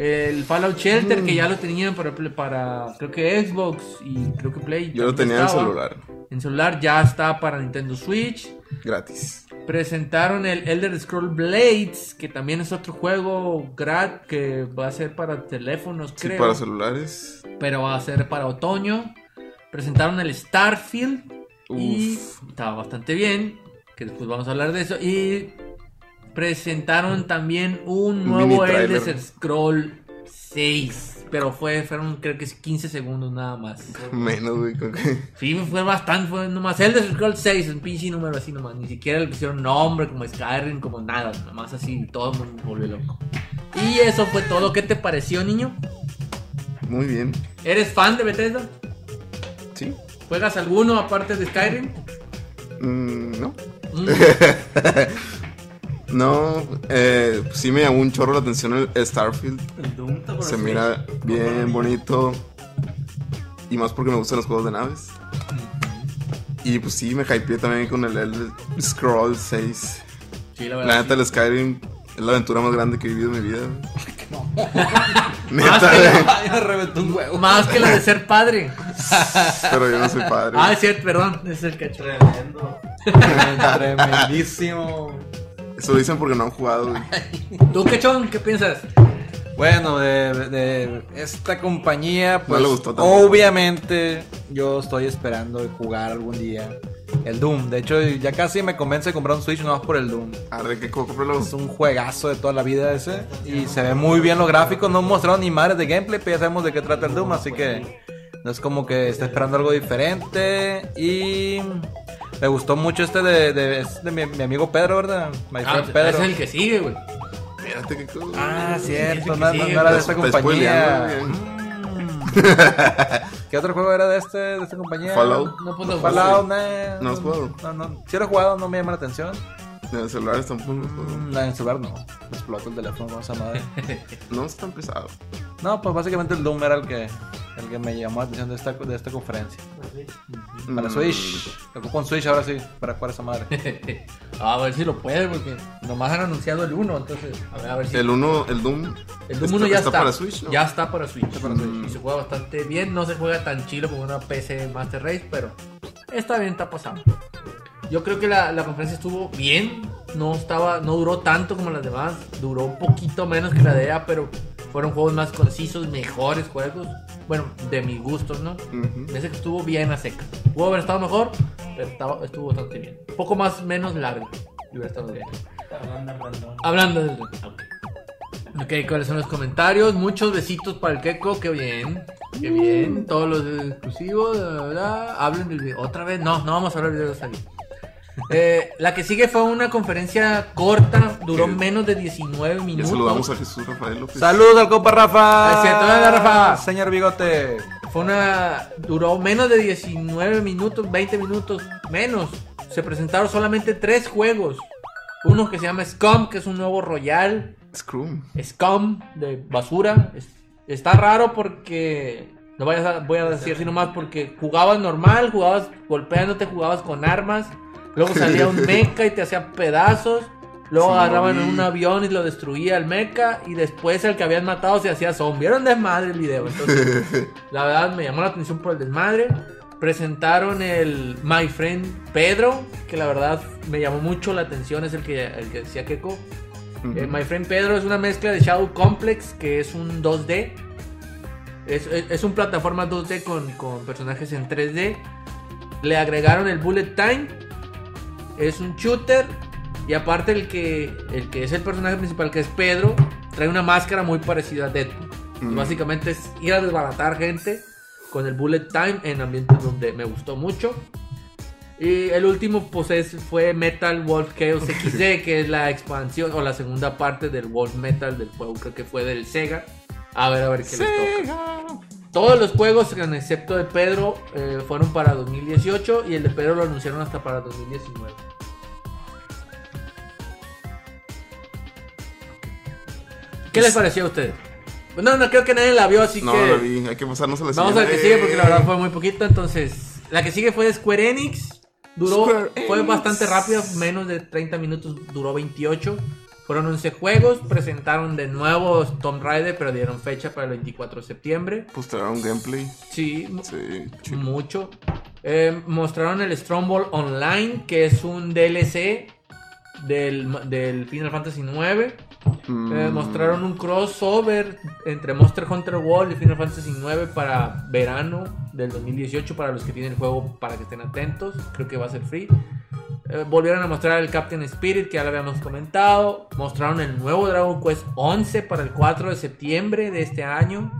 [SPEAKER 3] El Fallout Shelter, que ya lo tenían para, para creo que Xbox y creo que Play.
[SPEAKER 1] Yo lo tenía en celular.
[SPEAKER 3] En celular ya está para Nintendo Switch.
[SPEAKER 1] Gratis.
[SPEAKER 3] Presentaron el Elder Scroll Blades, que también es otro juego grat que va a ser para teléfonos,
[SPEAKER 1] Sí,
[SPEAKER 3] creo.
[SPEAKER 1] para celulares.
[SPEAKER 3] pero va a ser para otoño. Presentaron el Starfield y estaba bastante bien, que después vamos a hablar de eso. Y presentaron también un nuevo Elder. Scroll 6, pero fue fueron creo que es 15 segundos nada más.
[SPEAKER 1] Menos, güey.
[SPEAKER 3] Sí, fue bastante, fue nomás Elder Scrolls 6, un pinche número así nomás, ni siquiera le pusieron nombre como Skyrim, como nada, nomás así, todo el mundo volvió loco. Y eso fue todo, ¿qué te pareció, niño?
[SPEAKER 1] Muy bien.
[SPEAKER 3] ¿Eres fan de Bethesda?
[SPEAKER 1] Sí.
[SPEAKER 3] ¿Juegas alguno aparte de Skyrim?
[SPEAKER 1] Mm, no.
[SPEAKER 3] Mm,
[SPEAKER 1] No, eh, sí me llamó un chorro la atención el Starfield.
[SPEAKER 2] El Doom está por
[SPEAKER 1] Se
[SPEAKER 2] así.
[SPEAKER 1] mira bien bonito. Y más porque me gustan los juegos de naves. Y pues sí, me hypeé también con el Elder Scrolls 6.
[SPEAKER 3] sí, la
[SPEAKER 1] La
[SPEAKER 3] verdad.
[SPEAKER 1] neta, el Skyrim es la aventura más grande que he vivido en mi vida.
[SPEAKER 3] Más
[SPEAKER 1] Neta,
[SPEAKER 3] que.
[SPEAKER 2] Ay, me reventó un huevo.
[SPEAKER 3] Más que la de ser padre.
[SPEAKER 1] pero yo no soy padre.
[SPEAKER 3] Ah, es cierto, perdón, es el cacho.
[SPEAKER 2] Tremendo. Tremendísimo.
[SPEAKER 1] Eso lo dicen porque no han jugado. güey.
[SPEAKER 3] ¿Tú, cachón, qué piensas?
[SPEAKER 2] Bueno, de, de esta compañía, pues
[SPEAKER 1] le gustó tanto.
[SPEAKER 2] obviamente yo estoy esperando jugar algún día el Doom. De hecho, ya casi me convence de comprar un Switch nomás por el Doom.
[SPEAKER 1] Arre, que cómpralo.
[SPEAKER 2] Es un juegazo de toda la vida ese. Y se ve muy bien los gráficos. No mostraron ni madres de gameplay, pero ya sabemos de qué trata el Doom. Así que no es como que está esperando algo diferente. Y me gustó mucho este de, de, es de mi, mi amigo Pedro, ¿verdad? My
[SPEAKER 3] Ah,
[SPEAKER 2] friend
[SPEAKER 3] ese
[SPEAKER 2] Pedro.
[SPEAKER 3] es el que sigue, güey.
[SPEAKER 1] Espérate, que
[SPEAKER 2] Ah, cierto, no, no-
[SPEAKER 3] sigue,
[SPEAKER 2] no era de esta compañía. Mm. ¿Qué otro juego era de este de esta compañía?
[SPEAKER 1] Fallout.
[SPEAKER 3] No, pues no,
[SPEAKER 2] Fallout,
[SPEAKER 1] ¿No
[SPEAKER 2] no. No, no. Si lo he jugado, no me llama la atención.
[SPEAKER 1] En el celular tampoco.
[SPEAKER 2] Mm, en el celular no. Explota el teléfono con esa madre.
[SPEAKER 1] No es tan pesado.
[SPEAKER 2] No, pues básicamente el Doom era el que, el que me llamó la atención de esta, de esta conferencia. Para
[SPEAKER 1] Mm,
[SPEAKER 2] Switch. Lo ocupo en Switch ahora sí, para jugar esa madre.
[SPEAKER 3] a ver si lo puede, porque nomás han anunciado el 1, entonces, a ver, a ver si...
[SPEAKER 1] El 1, el Doom.
[SPEAKER 3] El Doom 1 ya está.
[SPEAKER 1] para Switch, ¿no?
[SPEAKER 3] Ya está para Switch.
[SPEAKER 2] para Switch.
[SPEAKER 3] Y se juega bastante bien. No se juega tan chilo como una PC Master Race, pero está bien, está pasando. Yo creo que la, la conferencia estuvo bien. No estaba, no duró tanto como las demás. Duró un poquito menos que la de EA, pero fueron juegos más concisos, mejores juegos. Bueno, de mis gustos, ¿no? Me parece que estuvo bien a seca. Pudo haber estado mejor, pero estaba- estuvo bastante bien. Un poco más, menos largo. y hubiera estado bien. Hablando del... Ok. Ok, ¿cuáles son los comentarios? Muchos besitos para el Keko, qué bien. Qué bien. Todos los exclusivos, la verdad. Hablen del video. ¿Otra vez? No, no vamos a hablar del video ahí. Eh, la que sigue fue una conferencia corta, duró menos de 19
[SPEAKER 1] Ya
[SPEAKER 3] minutos.
[SPEAKER 1] saludamos a Jesús Rafael López.
[SPEAKER 2] ¡Saludos al compa Rafa!
[SPEAKER 3] Hola, Rafa.
[SPEAKER 2] Señor Bigote.
[SPEAKER 3] Fue una. Duró menos de 19 minutos, 20 minutos, menos. Se presentaron solamente tres juegos. Uno que se llama Scum, que es un nuevo Royal.
[SPEAKER 1] Scrum.
[SPEAKER 3] Scum de basura. Es- está raro porque. No vayas a, voy a decir así nomás porque jugabas normal, jugabas golpeándote, jugabas con armas. Luego salía un mecha y te hacía pedazos. Luego
[SPEAKER 1] Sí,
[SPEAKER 3] agarraban un avión y lo destruía el mecha. Y después el que habían matado se hacía zombie. Era un desmadre el video. Entonces, la verdad me llamó la atención por el desmadre. Presentaron el My Friend Pedro, que la verdad me llamó mucho la atención. Es el que, el que decía Keiko. Eh, My Friend Pedro es una mezcla de Shadow Complex, que es un 2D. Es, es, es un plataforma 2D con, con personajes en 3D. Le agregaron el Bullet Time. Es un shooter. Y aparte el que, el que es el personaje principal, que es Pedro, trae una máscara muy parecida a Deadpool. Y
[SPEAKER 1] Mm.
[SPEAKER 3] básicamente es ir a desbaratar gente con el Bullet Time en ambientes donde me gustó mucho. Y el último pues es- fue Metal Wolf Chaos XD, que es la expansión o la segunda parte del Wolf Metal del juego, creo que fue del Sega. A ver, a ver qué les toca. Todos los juegos, excepto de Pedro, eh, fueron para 2018 y el de Pedro lo anunciaron hasta para 2019. ¿Qué les pareció a ustedes? No, no creo que nadie la vio, así
[SPEAKER 1] No,
[SPEAKER 3] que...
[SPEAKER 1] la vi. Hay que pasarnos a la
[SPEAKER 3] Vamos a la que sigue porque la verdad fue muy poquito. Entonces, la que sigue fue de Square Enix. Duró,
[SPEAKER 1] Square
[SPEAKER 3] fue
[SPEAKER 1] Enix.
[SPEAKER 3] bastante rápida, menos de 30 minutos, duró 28. Fueron 11 juegos, presentaron de nuevo Tomb Raider, pero dieron fecha para el 24 de septiembre.
[SPEAKER 1] Trajeron gameplay.
[SPEAKER 3] Sí,
[SPEAKER 1] Sí,
[SPEAKER 3] mucho. Eh, mostraron el Stronghold Online, que es un DLC del, del Final Fantasy IX.
[SPEAKER 1] Mm,
[SPEAKER 3] Eh, mostraron un crossover entre Monster Hunter World y Final Fantasy IX para verano del 2018 para los que tienen el juego para que estén atentos. Creo que va a ser free. Eh, volvieron a mostrar el Captain Spirit que ya lo habíamos comentado. Mostraron el nuevo Dragon Quest 11 para el 4 de septiembre de este año.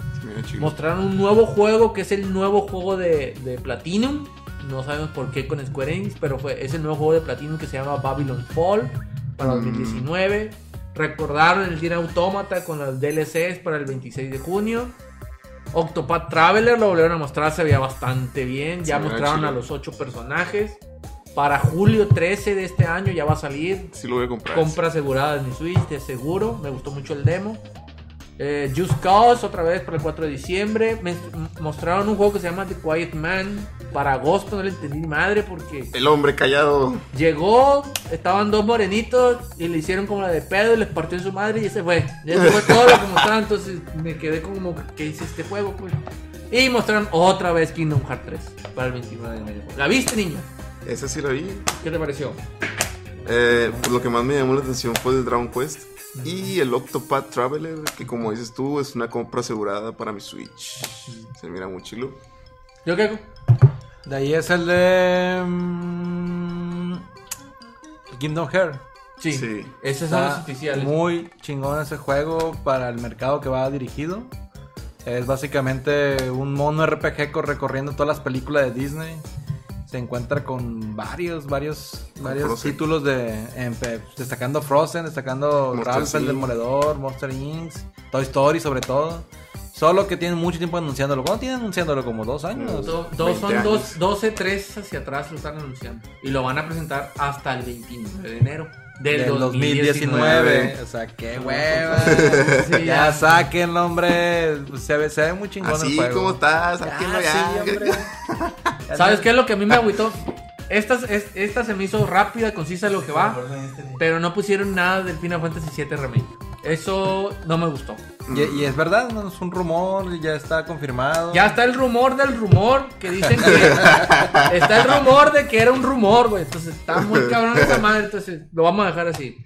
[SPEAKER 3] Mostraron un nuevo juego que es el nuevo juego de, de Platinum. No sabemos por qué con Square Enix, pero fue, es el nuevo juego de Platinum que se llama Babylon Fall para
[SPEAKER 1] Mm.
[SPEAKER 3] 2019. Recordaron el Nier Automata con las DLCs para el 26 de junio. Octopath Traveler lo volvieron a mostrar, se veía bastante bien. Ya mostraron a los 8 personajes. Para julio 13 de este año ya va a salir
[SPEAKER 1] Sí lo voy a comprar.
[SPEAKER 3] Compra asegurada en mi Switch, de seguro. Me gustó mucho el demo. Eh, Just Cause, otra vez para el 4 de diciembre. Me mostraron un juego que se llama The Quiet Man. Para agosto no le entendí madre porque
[SPEAKER 1] El hombre callado.
[SPEAKER 3] llegó, estaban dos morenitos y le hicieron como la de pedo y les partió en su madre y ese fue. Y ese fue todo lo que mostraron. Entonces me quedé como, ¿qué hice este juego? Pues? Y mostraron otra vez Kingdom Hearts 3 para el 29 de mayo. ¿La viste, niño?
[SPEAKER 1] Ese sí lo vi.
[SPEAKER 3] ¿Qué te pareció?
[SPEAKER 1] Eh, pues lo que más me llamó la atención fue el Dragon Quest. Y el Octopath Traveler, que como dices tú, es una compra asegurada para mi Switch. Se mira muy chilo.
[SPEAKER 3] ¿Yo qué hago?
[SPEAKER 2] De ahí es el de. mm, Kingdom Hearts.
[SPEAKER 3] Sí,
[SPEAKER 1] Sí.
[SPEAKER 3] esos son los
[SPEAKER 2] Está
[SPEAKER 3] oficiales.
[SPEAKER 2] Muy chingón ese juego para el mercado que va dirigido. Es básicamente un mono RPG co- recorriendo todas las películas de Disney. Se encuentra con varios, varios, varios
[SPEAKER 1] Frozen.
[SPEAKER 2] títulos de en- destacando Frozen, destacando
[SPEAKER 1] Monster
[SPEAKER 2] Ralph el. Demoledor, Monster Inc., Toy Story sobre todo. Solo que tienen mucho tiempo anunciándolo. ¿Cuánto tienen anunciándolo? Como dos años.
[SPEAKER 3] Do- dos
[SPEAKER 1] 20
[SPEAKER 3] son
[SPEAKER 1] años.
[SPEAKER 3] dos, 12, 3 hacia atrás lo están anunciando. Y lo van a presentar hasta el 29 de enero del,
[SPEAKER 2] Del
[SPEAKER 3] 2019.
[SPEAKER 2] 2019. O sea, qué hueva.
[SPEAKER 3] Sí,
[SPEAKER 2] ya
[SPEAKER 3] ya.
[SPEAKER 2] sáquenlo, hombre. Se ve, se ve muy chingón
[SPEAKER 1] Así
[SPEAKER 2] el juego.
[SPEAKER 1] como estás,
[SPEAKER 2] Ya,
[SPEAKER 1] sáquenlo.
[SPEAKER 3] ¿Sabes qué es lo que a mí me agüitó? Esta, es- esta se me hizo rápida, concisa lo que va, pero no pusieron nada del Final Fantasy VII Remake. Eso no me gustó.
[SPEAKER 2] Y, y es verdad, no es un rumor, ya está confirmado.
[SPEAKER 3] Ya está el rumor del rumor que dicen que. está el rumor de que era un rumor, güey. Entonces está muy cabrón esa madre. Entonces lo vamos a dejar así.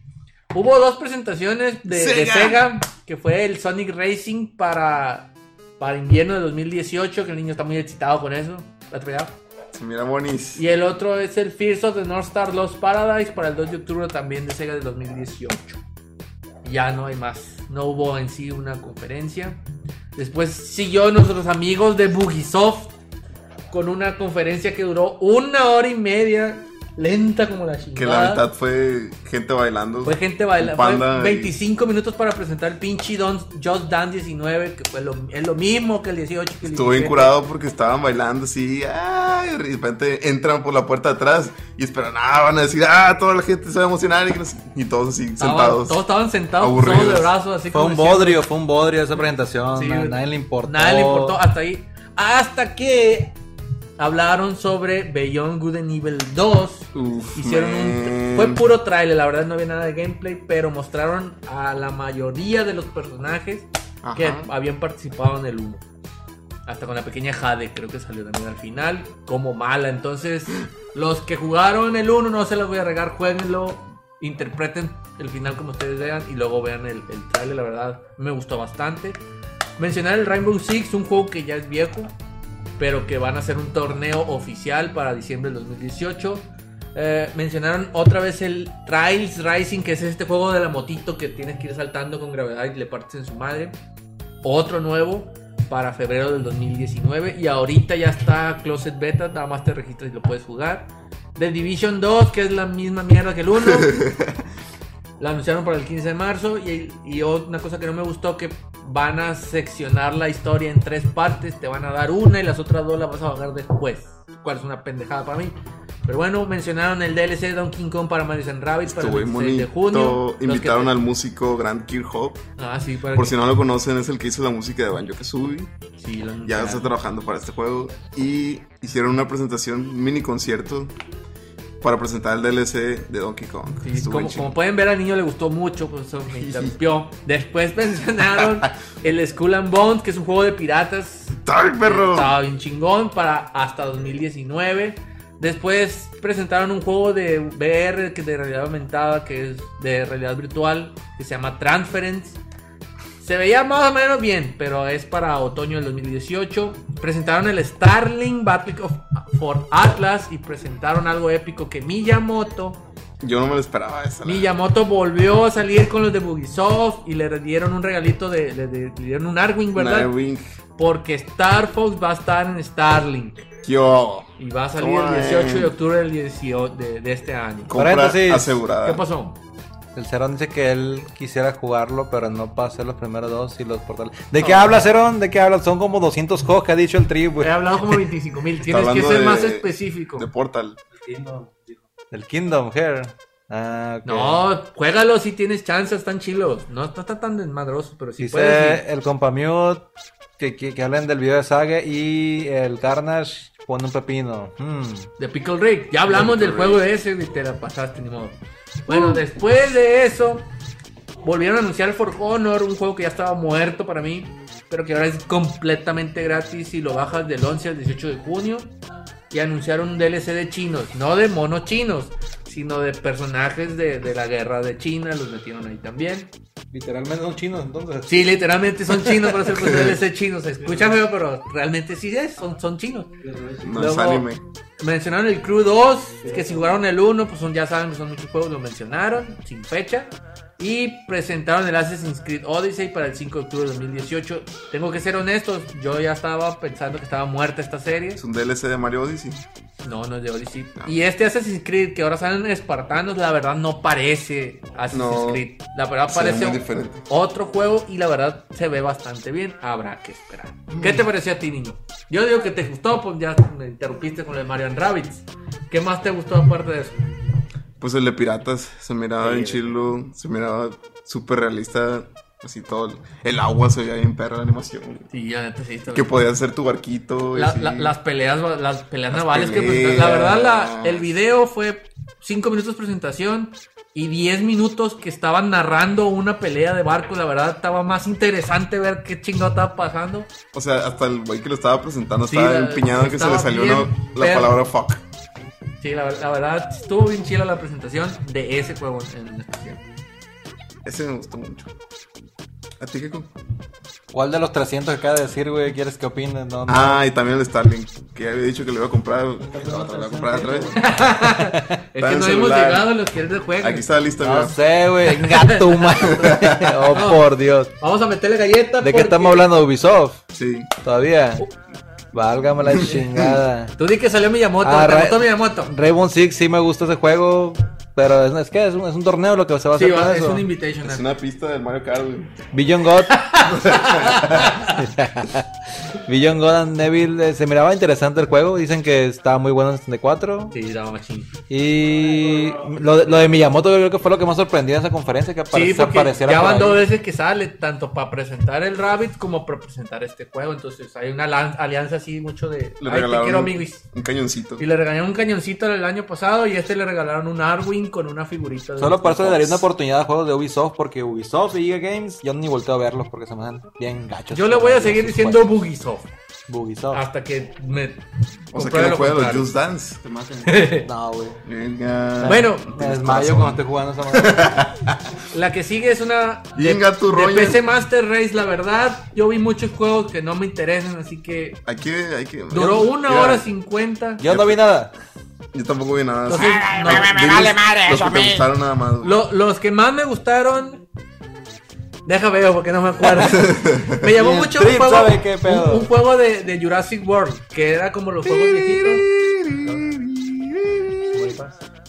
[SPEAKER 3] Hubo dos presentaciones de de
[SPEAKER 1] Sega.
[SPEAKER 3] Que fue el Sonic Racing para, para invierno de 2018, que el niño está muy excitado con eso. ¿Lo has pegado?
[SPEAKER 1] Se mira bonis.
[SPEAKER 3] Y el otro es el Fears of the North Star Lost Paradise para el 2 de octubre también de Sega del 2018. Ya no hay más. No hubo en sí una conferencia. Después siguió nuestros amigos de Bugisoft con una conferencia que duró una hora y media, lenta como la chingada.
[SPEAKER 1] Que la mitad fue gente bailando.
[SPEAKER 3] Fue gente bailando.
[SPEAKER 1] Un panda
[SPEAKER 3] Fue
[SPEAKER 1] y-
[SPEAKER 3] 25 minutos para presentar el pinche Don, Just Dance 19, que fue lo, es lo mismo que el 18 que el
[SPEAKER 1] Estuvo bien
[SPEAKER 3] 17.
[SPEAKER 1] curado porque estaban bailando así, ay, y de repente entran por la puerta de atrás y esperan, ah, van a decir, ah, toda la gente se va a emocionar y, todos así
[SPEAKER 3] Estaban-
[SPEAKER 1] sentados.
[SPEAKER 3] Todos estaban sentados,
[SPEAKER 1] aburridos.
[SPEAKER 3] todos de brazos, así
[SPEAKER 2] Fue
[SPEAKER 3] como
[SPEAKER 2] un
[SPEAKER 3] diciendo-
[SPEAKER 2] bodrio, fue un bodrio esa presentación.
[SPEAKER 3] Sí,
[SPEAKER 2] na-
[SPEAKER 3] güey.
[SPEAKER 2] nadie le importó.
[SPEAKER 3] Nadie le importó hasta ahí. Hasta que hablaron sobre Beyond Good and Evil 2.
[SPEAKER 1] Uf,
[SPEAKER 3] Hicieron un. Fue puro trailer, la verdad no había nada de gameplay, pero mostraron a la mayoría de los personajes que habían participado en el 1. Hasta con la pequeña Jade, creo que salió también al final, como mala. Entonces, los que jugaron el 1, no se los voy a regar, jueguenlo, interpreten el final como ustedes vean y luego vean el, el trailer, la verdad me gustó bastante. Mencionar el Rainbow Six, un juego que ya es viejo, pero que van a hacer un torneo oficial para diciembre del 2018. Eh, mencionaron otra vez el Trials Rising, que es este juego de la motito que tienes que ir saltando con gravedad y le partes en su madre. Otro nuevo para febrero del 2019. Y ahorita ya está Closet Beta, nada más te registras y lo puedes jugar. The Division 2, que es la misma mierda que el 1. la anunciaron para el 15 de marzo. Y, y una cosa que no me gustó, que van a seccionar la historia en tres partes. Te van a dar una y las otras dos las vas a pagar después. Cual es una pendejada para mí. Pero bueno, mencionaron el DLC de Donkey Kong para Mario Rabbit para el
[SPEAKER 1] Estuvo muy
[SPEAKER 3] 26 de junio.
[SPEAKER 1] Invitaron
[SPEAKER 3] te-
[SPEAKER 1] al músico Grant Kirchhoff.
[SPEAKER 3] Ah, sí, para
[SPEAKER 1] Por
[SPEAKER 3] que-
[SPEAKER 1] si no lo conocen, es el que hizo la música de Banjo Kazooie.
[SPEAKER 3] sí, lo
[SPEAKER 1] Ya está trabajando para este juego. Y hicieron una presentación, mini concierto. Para presentar el DLC de Donkey Kong.
[SPEAKER 3] Sí, como, pueden ver, al niño le gustó mucho, pues eso me interrumpió. Después mencionaron el Skull and Bones, que es un juego de piratas.
[SPEAKER 1] ¡Ay, perro!
[SPEAKER 3] Estaba bien chingón para hasta 2019. Después presentaron un juego de VR que de realidad aumentada, que es de realidad virtual, que se llama Transference. Se veía más o menos bien, pero es para otoño del 2018. Presentaron el Starling Battle of, for Atlas y presentaron algo épico que Miyamoto
[SPEAKER 1] Yo no me lo esperaba esa. la-
[SPEAKER 3] Miyamoto volvió a salir con los de Bugisoft y le dieron un regalito de, le dieron un Arwing, ¿verdad?
[SPEAKER 1] Nightwing.
[SPEAKER 3] Porque Star Fox va a estar en Starlink
[SPEAKER 1] Yo.
[SPEAKER 3] y va a salir el 18 de octubre del 18 de, de este año.
[SPEAKER 1] Compra
[SPEAKER 2] Paréntesis.
[SPEAKER 1] asegurada.
[SPEAKER 3] ¿Qué pasó?
[SPEAKER 2] El Cerón dice que él quisiera jugarlo, pero no para hacer los primeros dos y los portales. ¿De qué habla Cerón? ¿De qué habla? Son como 200 juegos que ha dicho el tri, güey.
[SPEAKER 3] He hablado como 25 mil. Tienes que ser
[SPEAKER 1] de-
[SPEAKER 3] más específico.
[SPEAKER 1] De Portal.
[SPEAKER 2] El Kingdom Heart. Ah, ok.
[SPEAKER 3] No, juégalo si tienes chance, están chilos. No está, está tan desmadroso, pero si
[SPEAKER 2] Dice
[SPEAKER 3] puedes. sí.
[SPEAKER 2] el compa Mute que, que, que hablen del video de Saga y el Carnage pone un pepino. Hmm.
[SPEAKER 3] De Pickle Rick. Ya hablamos
[SPEAKER 1] Pickle
[SPEAKER 3] del juego de ese y te la pasaste, ni modo. Bueno, después de eso, volvieron a anunciar For Honor, un juego que ya estaba muerto para mí, pero que ahora es completamente gratis y lo bajas del 11 al 18 de junio. Y anunciaron un DLC de chinos, no de monos chinos, sino de personajes de, de la guerra de China, los metieron ahí también.
[SPEAKER 2] Literalmente son chinos, entonces.
[SPEAKER 3] Sí, literalmente son chinos para hacer los DLC chinos. Se escucha feo, pero realmente sí es, son, son chinos.
[SPEAKER 1] No
[SPEAKER 3] Luego-
[SPEAKER 1] es anime.
[SPEAKER 3] Mencionaron el Crew 2, que si jugaron el 1, pues son, ya saben que son muchos juegos, lo mencionaron, sin fecha. Y presentaron el Assassin's Creed Odyssey para el 5 de octubre de 2018. Tengo que ser honestos, yo ya estaba pensando que estaba muerta esta serie.
[SPEAKER 1] Es un DLC de Mario Odyssey.
[SPEAKER 3] No, no de Odyssey. Y este Assassin's Creed, que ahora salen espartanos, la verdad no parece Assassin's
[SPEAKER 1] No.
[SPEAKER 3] Creed. La verdad parece otro juego y la verdad se ve bastante bien. Habrá que esperar. ¿Qué te pareció a ti, niño? Yo digo que te gustó, pues ya me interrumpiste con el de Mario and Rabbids. ¿Qué más te gustó aparte de eso?
[SPEAKER 1] Pues el de piratas se miraba
[SPEAKER 3] Sí,
[SPEAKER 1] bien chilo, se miraba súper realista, así todo. El, agua se veía bien perra la animación.
[SPEAKER 3] Sí, ya neta sí.
[SPEAKER 1] Que
[SPEAKER 3] bien.
[SPEAKER 1] podías hacer tu barquito.
[SPEAKER 3] La- la- las peleas, las peleas
[SPEAKER 1] Las
[SPEAKER 3] navales que
[SPEAKER 1] peleas.
[SPEAKER 3] presentaron. La verdad, la- el video fue 5 minutos de presentación y 10 minutos que estaban narrando una pelea de barcos. La verdad, estaba más interesante ver qué chingado estaba pasando.
[SPEAKER 1] O sea, hasta el güey que lo estaba presentando
[SPEAKER 3] Sí,
[SPEAKER 1] estaba
[SPEAKER 3] la-
[SPEAKER 1] empiñado que se le salió una- la palabra fuck.
[SPEAKER 3] Sí, la, la verdad, estuvo bien chila la presentación de ese juego en en especial.
[SPEAKER 1] Ese me gustó mucho. ¿A ti qué? co-
[SPEAKER 2] ¿Cuál de los 300 que acaba de decir, güey, quieres que? No, no.
[SPEAKER 1] Ah, y también el Starlink, que ya había dicho que lo iba a comprar. Lo voy a comprar otra vez.
[SPEAKER 3] Es
[SPEAKER 1] Está
[SPEAKER 3] que no hemos llegado a los que de juego.
[SPEAKER 1] Aquí está listo,
[SPEAKER 2] No
[SPEAKER 1] mira.
[SPEAKER 2] sé, güey. Gato, man. Oh,
[SPEAKER 3] No.
[SPEAKER 2] por Dios.
[SPEAKER 3] Vamos a meterle galleta.
[SPEAKER 2] ¿De qué estamos hablando? ¿Ubisoft?
[SPEAKER 1] Sí.
[SPEAKER 2] ¿Todavía? Válgame la chingada.
[SPEAKER 3] Tú di que salió Miyamoto.
[SPEAKER 2] Ah,
[SPEAKER 3] ¿Te
[SPEAKER 2] Ra-
[SPEAKER 3] gustó Miyamoto?
[SPEAKER 2] Rainbow Six sí me gusta ese juego, pero es, es que es un, es un torneo lo que se va a
[SPEAKER 3] Sí,
[SPEAKER 2] hacer
[SPEAKER 3] va, es
[SPEAKER 2] eso.
[SPEAKER 3] un invitational.
[SPEAKER 1] Es una pista del Mario Kart, güey.
[SPEAKER 2] Billion God. Billion God and Neville eh, se miraba interesante el juego. Dicen que estaba muy bueno en 64.
[SPEAKER 3] Sí, estaba machín.
[SPEAKER 2] Y lo, de- lo de Miyamoto yo creo que fue lo que más sorprendió en esa conferencia, que apare-
[SPEAKER 3] Sí,
[SPEAKER 2] se
[SPEAKER 3] porque
[SPEAKER 2] apareciera
[SPEAKER 3] ya van dos veces que sale, tanto para presentar el Rabbit como para presentar este juego. Entonces hay una alianza así mucho de.
[SPEAKER 1] Le
[SPEAKER 3] Ay, te
[SPEAKER 1] regalaron
[SPEAKER 3] quiero,
[SPEAKER 1] un, un cañoncito.
[SPEAKER 3] Y le regalaron un cañoncito el año pasado y este le regalaron un Arwing con una figurita. de
[SPEAKER 2] Solo por eso le daría una oportunidad a juegos de Ubisoft, porque Ubisoft y EA Games, yo ni volteo a verlos porque se me dan bien gachos.
[SPEAKER 3] Yo le voy a seguir
[SPEAKER 2] Sus
[SPEAKER 3] diciendo. Bugisoft
[SPEAKER 2] Ubisoft.
[SPEAKER 3] hasta que me.
[SPEAKER 1] O sea, que no
[SPEAKER 3] lo
[SPEAKER 1] juega los. Just Dance. Te matan.
[SPEAKER 2] No, güey.
[SPEAKER 1] Venga.
[SPEAKER 3] Bueno,
[SPEAKER 2] Me desmayo cuando estoy jugando esa madre.
[SPEAKER 3] La que sigue es una de,
[SPEAKER 1] Venga, tu
[SPEAKER 3] de
[SPEAKER 1] rollo.
[SPEAKER 3] PC Master Race, la verdad. Yo vi muchos juegos que no me interesan, así que
[SPEAKER 1] Hay que, hay que.
[SPEAKER 3] duró una hora cincuenta.
[SPEAKER 2] Yo no vi nada.
[SPEAKER 1] Yo tampoco vi nada.
[SPEAKER 3] Entonces, no,
[SPEAKER 1] Diles Los que te gustaron nada más.
[SPEAKER 3] lo- los que más me gustaron. Deja veo porque no me acuerdo. me llamó
[SPEAKER 2] el
[SPEAKER 3] mucho un juego,
[SPEAKER 2] sabe qué pedo.
[SPEAKER 3] un, un juego de, de Jurassic World, que era como los juegos viejitos.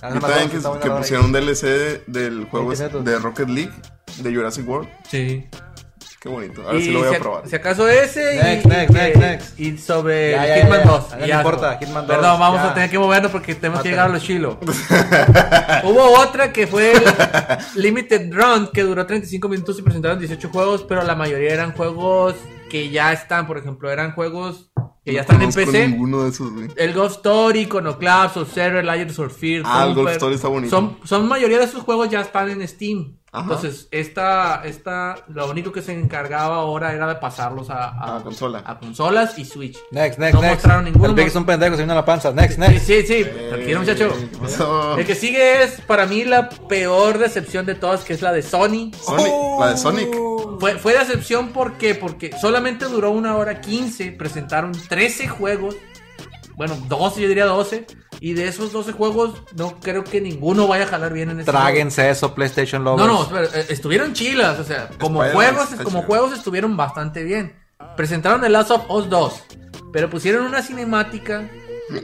[SPEAKER 2] Ah,
[SPEAKER 1] Y también que, que pusieron un DLC del juego
[SPEAKER 2] 20 minutos.
[SPEAKER 1] de Rocket League de Jurassic World.
[SPEAKER 3] Sí.
[SPEAKER 1] Qué bonito. Ahora sí
[SPEAKER 3] Y
[SPEAKER 1] lo voy
[SPEAKER 3] si,
[SPEAKER 1] a probar.
[SPEAKER 3] si acaso ese y,
[SPEAKER 2] Next,
[SPEAKER 3] y
[SPEAKER 2] next,
[SPEAKER 3] que-
[SPEAKER 2] next, next.
[SPEAKER 3] y sobre
[SPEAKER 2] Ya, ya,
[SPEAKER 3] Hitman
[SPEAKER 2] ya, ya.
[SPEAKER 3] 2.
[SPEAKER 2] Ya
[SPEAKER 3] y
[SPEAKER 2] no importa,
[SPEAKER 3] no.
[SPEAKER 2] Hitman 2,
[SPEAKER 3] Perdón, vamos a tener que movernos porque tenemos que llegar a los chilos. Hubo otra que fue Limited Run que duró 35 minutos y presentaron 18 juegos, pero la mayoría eran juegos que ya están, por ejemplo, eran juegos que ya están en PC.
[SPEAKER 1] ninguno de esos, güey.
[SPEAKER 3] El Ghost Story, Iconoclaps, Observer, Layers of Fear.
[SPEAKER 1] Ah, el. Ghost Story está bonito.
[SPEAKER 3] Son, son mayoría de esos juegos ya están en Steam.
[SPEAKER 1] Ajá.
[SPEAKER 3] Entonces, esta, esta, lo único que se encargaba ahora era de pasarlos a, a,
[SPEAKER 1] A consola.
[SPEAKER 3] a consolas y Switch.
[SPEAKER 2] Next, next,
[SPEAKER 3] No
[SPEAKER 2] next.
[SPEAKER 3] mostraron ninguno,
[SPEAKER 2] El Big
[SPEAKER 3] no-
[SPEAKER 2] es un pendejo, se vino a la panza. Next,
[SPEAKER 3] Sí,
[SPEAKER 2] next.
[SPEAKER 3] sí, sí, tranquilo muchacho. El que sigue es para mí la peor decepción de todas, que es la de Sony.
[SPEAKER 1] Sonic, la de Sonic.
[SPEAKER 3] Fue, fue decepción ¿por qué? porque solamente duró una hora 15, presentaron 13 juegos, bueno, 12 yo diría 12, y de esos 12 juegos no creo que ninguno vaya a jalar bien en este
[SPEAKER 2] Tráguense eso, PlayStation
[SPEAKER 3] juego.
[SPEAKER 2] Lovers.
[SPEAKER 3] No, no, eh, estuvieron chilas, o sea, como juegos, como
[SPEAKER 1] chido.
[SPEAKER 3] juegos estuvieron bastante bien. Presentaron The Last of Us 2, pero pusieron una cinemática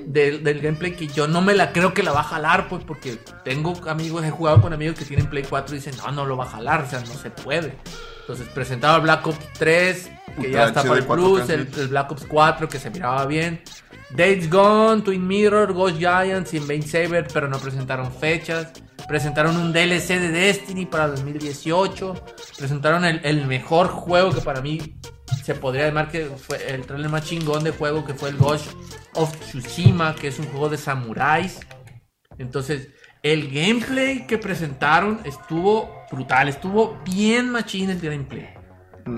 [SPEAKER 3] del, del gameplay que yo no me la creo que la va a jalar, pues porque tengo amigos, he jugado con amigos que tienen Play 4 y dicen, no, no lo va a jalar, o sea, no se puede. Entonces presentaba el Black Ops 3, que ya está
[SPEAKER 1] HD
[SPEAKER 3] para el
[SPEAKER 1] 4K,
[SPEAKER 3] Plus, el, el Black Ops 4 que se miraba bien. Dates Gone, Twin Mirror, Ghost Giants y Invade Saber, pero no presentaron fechas. Presentaron un DLC de Destiny para 2018. Presentaron el, el mejor juego que para mí se podría llamar que fue el trailer más chingón de juego, que fue el Ghost of Tsushima, que es un juego de samuráis. Entonces, el gameplay que presentaron estuvo brutal, estuvo bien machín el gameplay.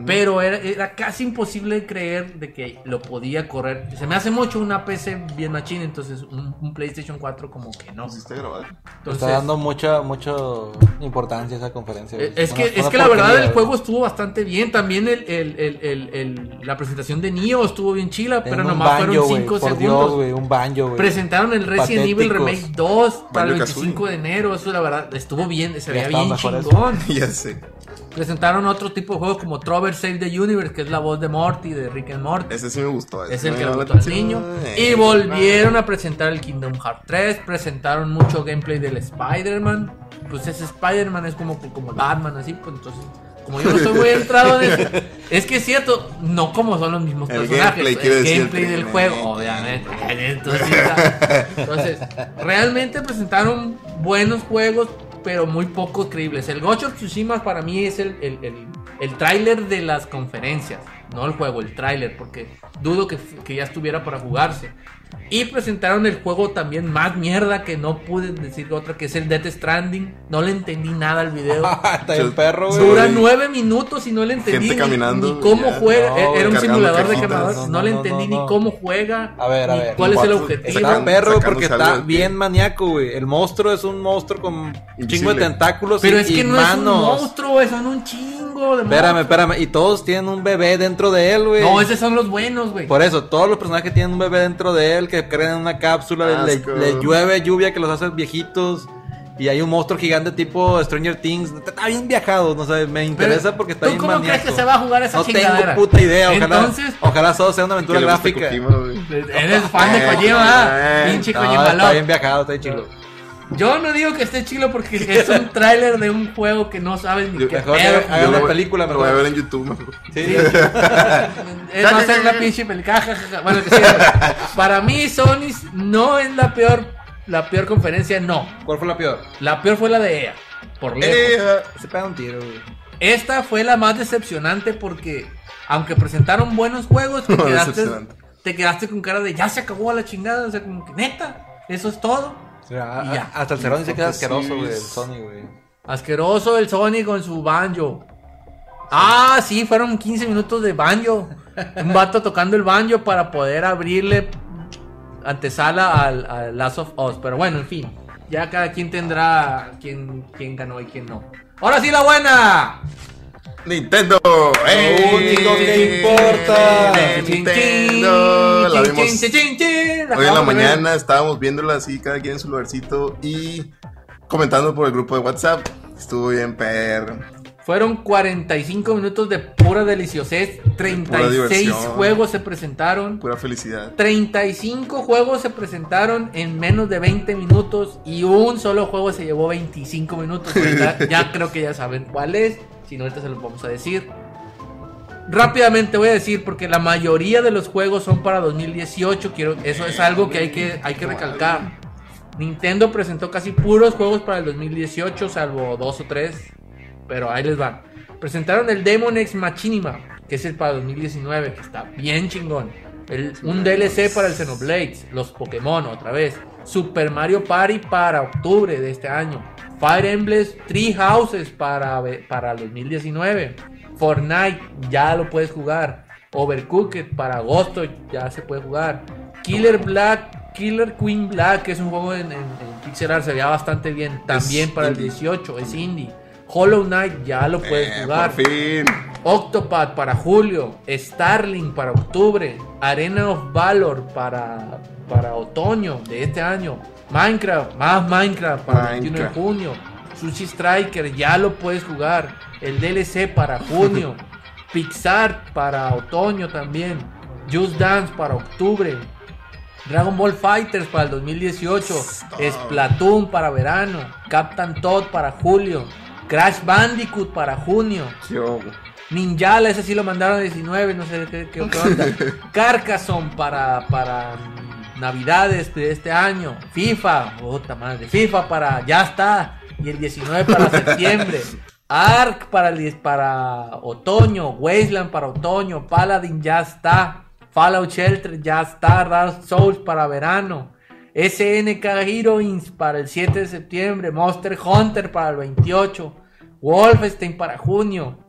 [SPEAKER 3] Pero era, era casi imposible de creer de que lo podía correr. Se me hace mucho una PC bien machín, entonces un, un PlayStation 4 como que no.
[SPEAKER 1] ¿Pusiste a grabar?
[SPEAKER 3] Entonces,
[SPEAKER 2] Está dando mucha, mucha importancia a esa conferencia.
[SPEAKER 3] eh, es
[SPEAKER 2] Una-
[SPEAKER 3] que, es
[SPEAKER 2] una
[SPEAKER 3] que la verdad el juego estuvo bastante bien. También el, el- el- el- el- la presentación de Nioh estuvo bien chila, pero
[SPEAKER 2] En
[SPEAKER 3] nomás
[SPEAKER 2] banjo,
[SPEAKER 3] fueron
[SPEAKER 2] güey,
[SPEAKER 3] 5
[SPEAKER 2] por
[SPEAKER 3] segundos.
[SPEAKER 2] Dios, güey, un banjo.
[SPEAKER 3] Presentaron el Resident Evil. Remake 2 para el
[SPEAKER 1] Banjo-Kazooie.
[SPEAKER 3] 25 de enero. Eso la verdad estuvo bien, se veía bien chingón.
[SPEAKER 1] ya sé.
[SPEAKER 3] Presentaron otro tipo de juegos como Trover Save the Universe, que es la voz de Morty, de Rick and Morty.
[SPEAKER 1] Ese sí me gustó. ese
[SPEAKER 3] Es el que le gustó al niño. Y volvieron a presentar el Kingdom Hearts 3. Presentaron mucho gameplay del Spider-Man. Pues ese Spider-Man es como, como Batman, así. Pues entonces, como yo no estoy muy entrado en eso, es que es cierto, no como son los mismos
[SPEAKER 1] El
[SPEAKER 3] personajes.
[SPEAKER 1] gameplay,
[SPEAKER 3] el gameplay
[SPEAKER 1] el
[SPEAKER 3] del juego, obviamente. Entonces. Entonces, realmente presentaron buenos juegos, pero muy pocos creíbles. El Ghost of Tsushima para mí es el, el, el, el tráiler de las conferencias, no el juego, el tráiler, porque dudo que, que ya estuviera para jugarse. Y presentaron el juego también más mierda que no pude decir otra, que es el Death Stranding. No le entendí nada al video.
[SPEAKER 2] Está bien perro, güey.
[SPEAKER 3] Dura nueve minutos y no le entendí
[SPEAKER 1] Gente
[SPEAKER 3] ni-
[SPEAKER 1] caminando,
[SPEAKER 3] ni, cómo
[SPEAKER 1] ya.
[SPEAKER 3] juega.
[SPEAKER 2] No,
[SPEAKER 3] Era
[SPEAKER 2] güey,
[SPEAKER 3] un simulador de
[SPEAKER 1] cajitas.
[SPEAKER 3] caminador.
[SPEAKER 2] No,
[SPEAKER 3] No,
[SPEAKER 2] no,
[SPEAKER 3] le entendí
[SPEAKER 2] no,
[SPEAKER 3] ni cómo juega.
[SPEAKER 2] A ver, a
[SPEAKER 3] ni
[SPEAKER 2] ver.
[SPEAKER 3] ¿Cuál es el objetivo?
[SPEAKER 2] Está perro porque está bien maníaco, güey. El monstruo es un monstruo con un chingo de tentáculos
[SPEAKER 3] Pero
[SPEAKER 2] y,
[SPEAKER 3] es que
[SPEAKER 2] y
[SPEAKER 3] no es un
[SPEAKER 2] manos.
[SPEAKER 3] monstruo, güey, son un chingo de
[SPEAKER 2] Espérame, espérame. Y todos tienen un bebé dentro de él, güey.
[SPEAKER 3] No, esos son los buenos, güey.
[SPEAKER 2] Por eso, todos los personajes tienen un bebé dentro de él que creen en una cápsula, le, le llueve lluvia que los hace viejitos. Y hay un monstruo gigante tipo Stranger Things. Está bien viajado, no sé, me interesa porque está
[SPEAKER 3] ¿Tú
[SPEAKER 2] bien
[SPEAKER 3] cómo crees
[SPEAKER 2] maníaco.
[SPEAKER 3] que se va a jugar esa
[SPEAKER 2] No
[SPEAKER 3] chingadera?
[SPEAKER 2] tengo puta idea, ojalá,
[SPEAKER 3] Entonces,
[SPEAKER 2] ojalá todo sea una aventura gráfica.
[SPEAKER 1] Kojima,
[SPEAKER 3] eres fan de Kojima,
[SPEAKER 1] Eh,
[SPEAKER 3] pinche
[SPEAKER 2] No,
[SPEAKER 3] Kojima
[SPEAKER 2] está bien viajado, está bien chido.
[SPEAKER 3] Yo no digo que esté chilo porque es un tráiler de un juego que no sabes ni
[SPEAKER 1] Yo-
[SPEAKER 3] qué
[SPEAKER 2] mejor
[SPEAKER 3] pedo.
[SPEAKER 2] hagan una película,
[SPEAKER 1] Lo voy a ver en YouTube, mejor.
[SPEAKER 2] Sí,
[SPEAKER 3] Es va a ser la pinche película. ja, ja, ja. Bueno, que sí, para mí Sony no es la peor la peor conferencia, no.
[SPEAKER 2] ¿Cuál fue la peor?
[SPEAKER 3] La peor fue la de EA, por lejos.
[SPEAKER 1] Eh,
[SPEAKER 2] Se pega un tiro, güey.
[SPEAKER 3] Esta fue la más decepcionante porque aunque presentaron buenos juegos, te quedaste, te quedaste con cara de ya se acabó a la chingada, o sea, como que neta, eso es todo. Y ya.
[SPEAKER 2] hasta el cerón dice que es
[SPEAKER 1] Porque sí
[SPEAKER 2] asqueroso, güey, el Sony, güey.
[SPEAKER 3] Asqueroso el Sony con su banjo. Ah, sí, fueron 15 minutos de banjo. Un vato tocando el banjo para poder abrirle antesala al, al Last of Us. Pero bueno, en fin. Ya cada quien tendrá quién, quién ganó y quién no. Ahora sí la buena.
[SPEAKER 1] Nintendo.
[SPEAKER 2] Lo único que importa.
[SPEAKER 1] Nintendo. La vimos Hoy en la mañana estábamos viéndola así, cada quien en su lugarcito y comentando por el grupo de WhatsApp. Estuvo bien, perro.
[SPEAKER 3] Fueron 45 minutos de pura deliciosez. 36
[SPEAKER 1] diversión.
[SPEAKER 3] juegos se presentaron.
[SPEAKER 1] Pura felicidad.
[SPEAKER 3] 35 juegos se presentaron en menos de 20 minutos y un solo juego se llevó 25 minutos. Ya creo que ya saben cuál es, si no ahorita se los vamos a decir. Rápidamente voy a decir porque la mayoría de los juegos son para 2018, quiero eso es algo que hay que hay que recalcar. Nintendo presentó casi puros juegos para el 2018, salvo dos o tres, pero ahí les van. Presentaron el Demon Ex Machinima, que es el para 2019, que está bien chingón. Un DLC para el Xenoblade, los Pokémon otra vez. Super Mario Party para octubre de este año. Fire Emblem Three Houses para, para el 2019. Fortnite ya lo puedes jugar. Overcooked para agosto ya se puede jugar. Killer Black, Killer Queen Black, que es un juego en, en- en pixel art, se veía bastante bien. También para
[SPEAKER 1] indie.
[SPEAKER 3] el 18, es indie. Hollow Knight ya lo puedes
[SPEAKER 1] Eh,
[SPEAKER 3] jugar.
[SPEAKER 1] por fin.
[SPEAKER 3] Octopath para julio, Starling para octubre, Arena of Valor para, para otoño de este año, Minecraft, más Minecraft para el 21 de
[SPEAKER 1] Minecraft.
[SPEAKER 3] junio, Sushi Striker ya lo puedes jugar, el DLC para junio, Pixar para otoño también, Just Dance para octubre, Dragon Ball Fighters para el 2018, Splatoon para verano, Captain Todd para julio, Crash Bandicoot para junio.
[SPEAKER 1] Yo,
[SPEAKER 3] Ninjala, ese sí lo mandaron a 19, no sé qué, qué- onda. Carcassonne para, para Navidades de este año. FIFA, puta madre. FIFA para, ya está. Y el 19 para septiembre. Ark para, el, 10 para otoño. Wasteland para otoño. Paladin ya está. Fallout Shelter ya está. Dark Souls para verano. SNK Heroines para el 7 de septiembre. Monster Hunter para el 28. Wolfenstein para junio.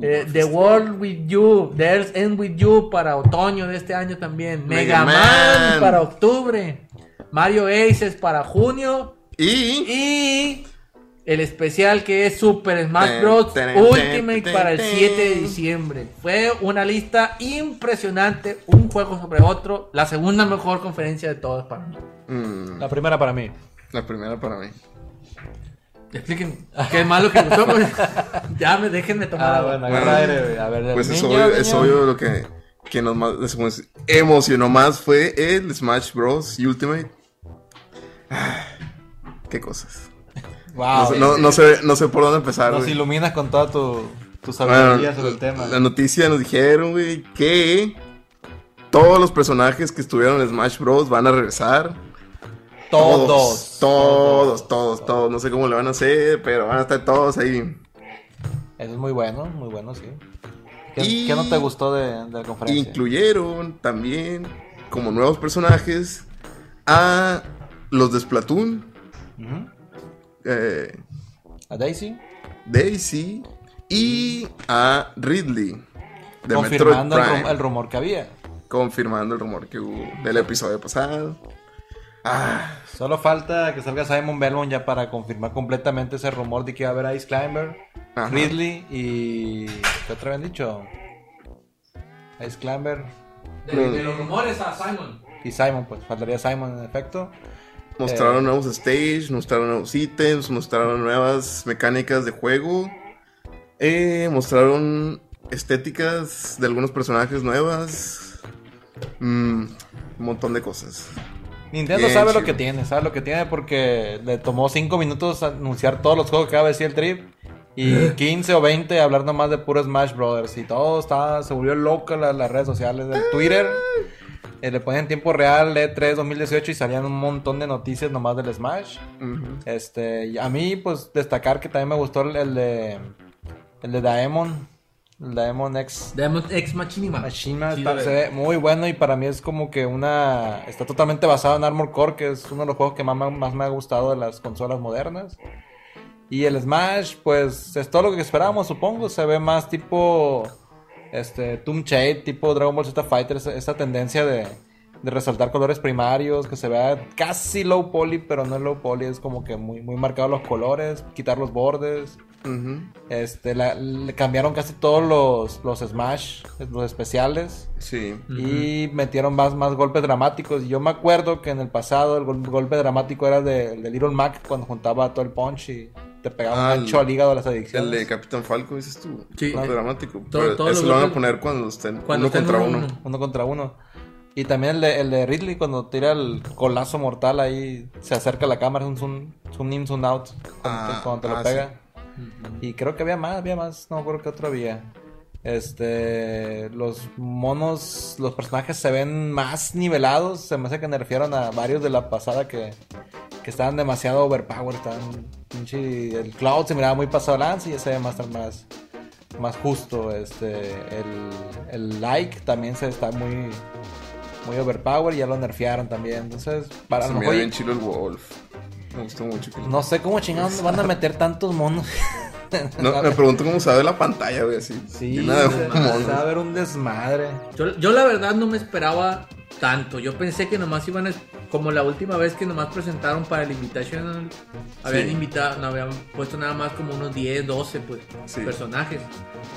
[SPEAKER 3] Eh, The World With You, There's End With You para otoño de este año también. Mega,
[SPEAKER 1] Mega
[SPEAKER 3] Man.
[SPEAKER 1] Man.
[SPEAKER 3] para octubre. Mario Aces para junio.
[SPEAKER 1] Y
[SPEAKER 3] Y el especial que es Super Smash Bros.
[SPEAKER 1] ten,
[SPEAKER 3] Ultimate
[SPEAKER 1] ten,
[SPEAKER 3] para el
[SPEAKER 1] ten.
[SPEAKER 3] 7 de diciembre. Fue una lista impresionante, un juego sobre otro. La segunda mejor conferencia de todas para mí.
[SPEAKER 1] mm,
[SPEAKER 2] La primera para mí.
[SPEAKER 1] la primera para mí.
[SPEAKER 3] Expliquen qué malo que gustó. pues. ya me déjenme tomar
[SPEAKER 2] Ah, bueno, agarra aire, güey. A ver,
[SPEAKER 1] Pues es
[SPEAKER 2] niño,
[SPEAKER 1] obvio, es obvio lo que, que nos más- emocionó más fue el Smash Bros. Ultimate. Ah, qué cosas. No,
[SPEAKER 2] Wow.
[SPEAKER 1] sé- no, no sé, no sé por dónde empezar.
[SPEAKER 2] Nos
[SPEAKER 1] güey.
[SPEAKER 2] iluminas con toda tu, tu
[SPEAKER 1] Bueno,
[SPEAKER 2] sabiduría sobre el tema.
[SPEAKER 1] La noticia nos dijeron, güey, que todos los personajes que estuvieron en Smash Bros. van a regresar.
[SPEAKER 2] Todos.
[SPEAKER 1] Todos, todos, todos. No sé cómo le van a hacer, pero van a estar todos ahí.
[SPEAKER 2] Eso es muy bueno, muy bueno, sí. ¿Qué,
[SPEAKER 1] Y-
[SPEAKER 2] qué no te gustó de, de la conferencia?
[SPEAKER 1] Incluyeron también como nuevos personajes a los de Splatoon, eh,
[SPEAKER 2] ¿A Daisy?
[SPEAKER 1] Daisy y a Ridley de
[SPEAKER 2] confirmando el, rum- el rumor que había.
[SPEAKER 1] confirmando el rumor que hubo del episodio pasado. Ah,
[SPEAKER 2] Solo falta que salga Simon Belmont ya para confirmar completamente ese rumor de que iba a haber Ice Climber,
[SPEAKER 1] Ajá.
[SPEAKER 2] Ridley y... ¿Qué otra habían dicho? Ice Climber
[SPEAKER 3] De, de los rumores a Simon.
[SPEAKER 2] y Simon, pues faltaría Simon en efecto.
[SPEAKER 1] mostraron
[SPEAKER 2] Eh.
[SPEAKER 1] nuevos stages, mostraron nuevos ítems, mostraron nuevas mecánicas de juego, eh, mostraron estéticas de algunos personajes nuevas, Mm, un montón de cosas.
[SPEAKER 2] Nintendo
[SPEAKER 1] Bien
[SPEAKER 2] sabe lo que tiene, sabe lo que tiene porque le tomó 5 minutos anunciar todos los juegos que acaba de decir el Trip y 15 o 20 hablar nomás de puro Smash Brothers y todo estaba, se volvió loco la- las redes sociales del Twitter. Eh, le ponían en tiempo real E3 2018 y salían un montón de noticias nomás del Smash. Este, a mí, pues, destacar que también me gustó el, el de el de Daemon, el Daemon X
[SPEAKER 3] Demon Ex Machinima.
[SPEAKER 2] Machina
[SPEAKER 3] Sí,
[SPEAKER 2] está- se ve muy bueno y para mí es como que una... Está totalmente basado en Armor Core, que es uno de los juegos que más, me- más me ha gustado de las consolas modernas. Y el Smash, pues es todo lo que esperábamos, supongo. Se ve más tipo este Tomb Shade, tipo Dragon Ball Z Fighter, esa, esa tendencia de, de resaltar colores primarios, que se vea casi low poly, pero no es low poly, es como que muy, muy marcados los colores, quitar los bordes. Este, la- le cambiaron casi todos los, los Smash, los especiales.
[SPEAKER 1] Sí.
[SPEAKER 2] Y metieron más, más golpes dramáticos. Y yo me acuerdo que en el pasado el gol- golpe dramático era de, de Little Mac cuando juntaba todo el punch y te pegaba
[SPEAKER 1] Ah,
[SPEAKER 2] un ancho al hígado a las
[SPEAKER 1] El
[SPEAKER 2] adicciones.
[SPEAKER 1] de Capitán Falco, dices tú.
[SPEAKER 3] Sí.
[SPEAKER 1] Dramático.
[SPEAKER 3] Todo-
[SPEAKER 1] Pero
[SPEAKER 3] todos
[SPEAKER 1] eso lo van a poner cuando estén
[SPEAKER 3] Cuando
[SPEAKER 1] uno
[SPEAKER 3] estén
[SPEAKER 1] contra
[SPEAKER 3] uno
[SPEAKER 1] uno.
[SPEAKER 2] contra uno. Y también el de, el de Ridley cuando tira el colazo mortal ahí, se acerca a la cámara, es un zoom, zoom in, zoom out cuando, te,
[SPEAKER 1] Ah,
[SPEAKER 2] cuando te
[SPEAKER 1] ah,
[SPEAKER 2] lo pega. Y creo que había más, había más, no acuerdo qué otro había. Este, los monos, los personajes se ven más nivelados, se me hace que nerfearon a varios de la pasada que, que estaban demasiado overpowered, estaban el Cloud se miraba muy pasado lanza y ya se ve más, más, más justo. Este, el, el like también se está muy, muy overpower, ya lo nerfearon también. Entonces, para
[SPEAKER 1] Se
[SPEAKER 2] lo
[SPEAKER 1] me
[SPEAKER 2] mejor-
[SPEAKER 1] bien chilo el Wolf. Me gustó mucho. que-
[SPEAKER 2] no sé cómo chingados van a meter tantos monos.
[SPEAKER 1] No, me pregunto cómo se ve la pantalla, güey, así.
[SPEAKER 2] Sí, se va a ver un desmadre.
[SPEAKER 3] Yo, yo la verdad no me esperaba tanto. Yo pensé que nomás iban a... Como la última vez que nomás presentaron para el Invitational, habían
[SPEAKER 1] Sí.
[SPEAKER 3] invitado, no, habían puesto nada más como unos 10, 12 pues,
[SPEAKER 1] Sí.
[SPEAKER 3] personajes.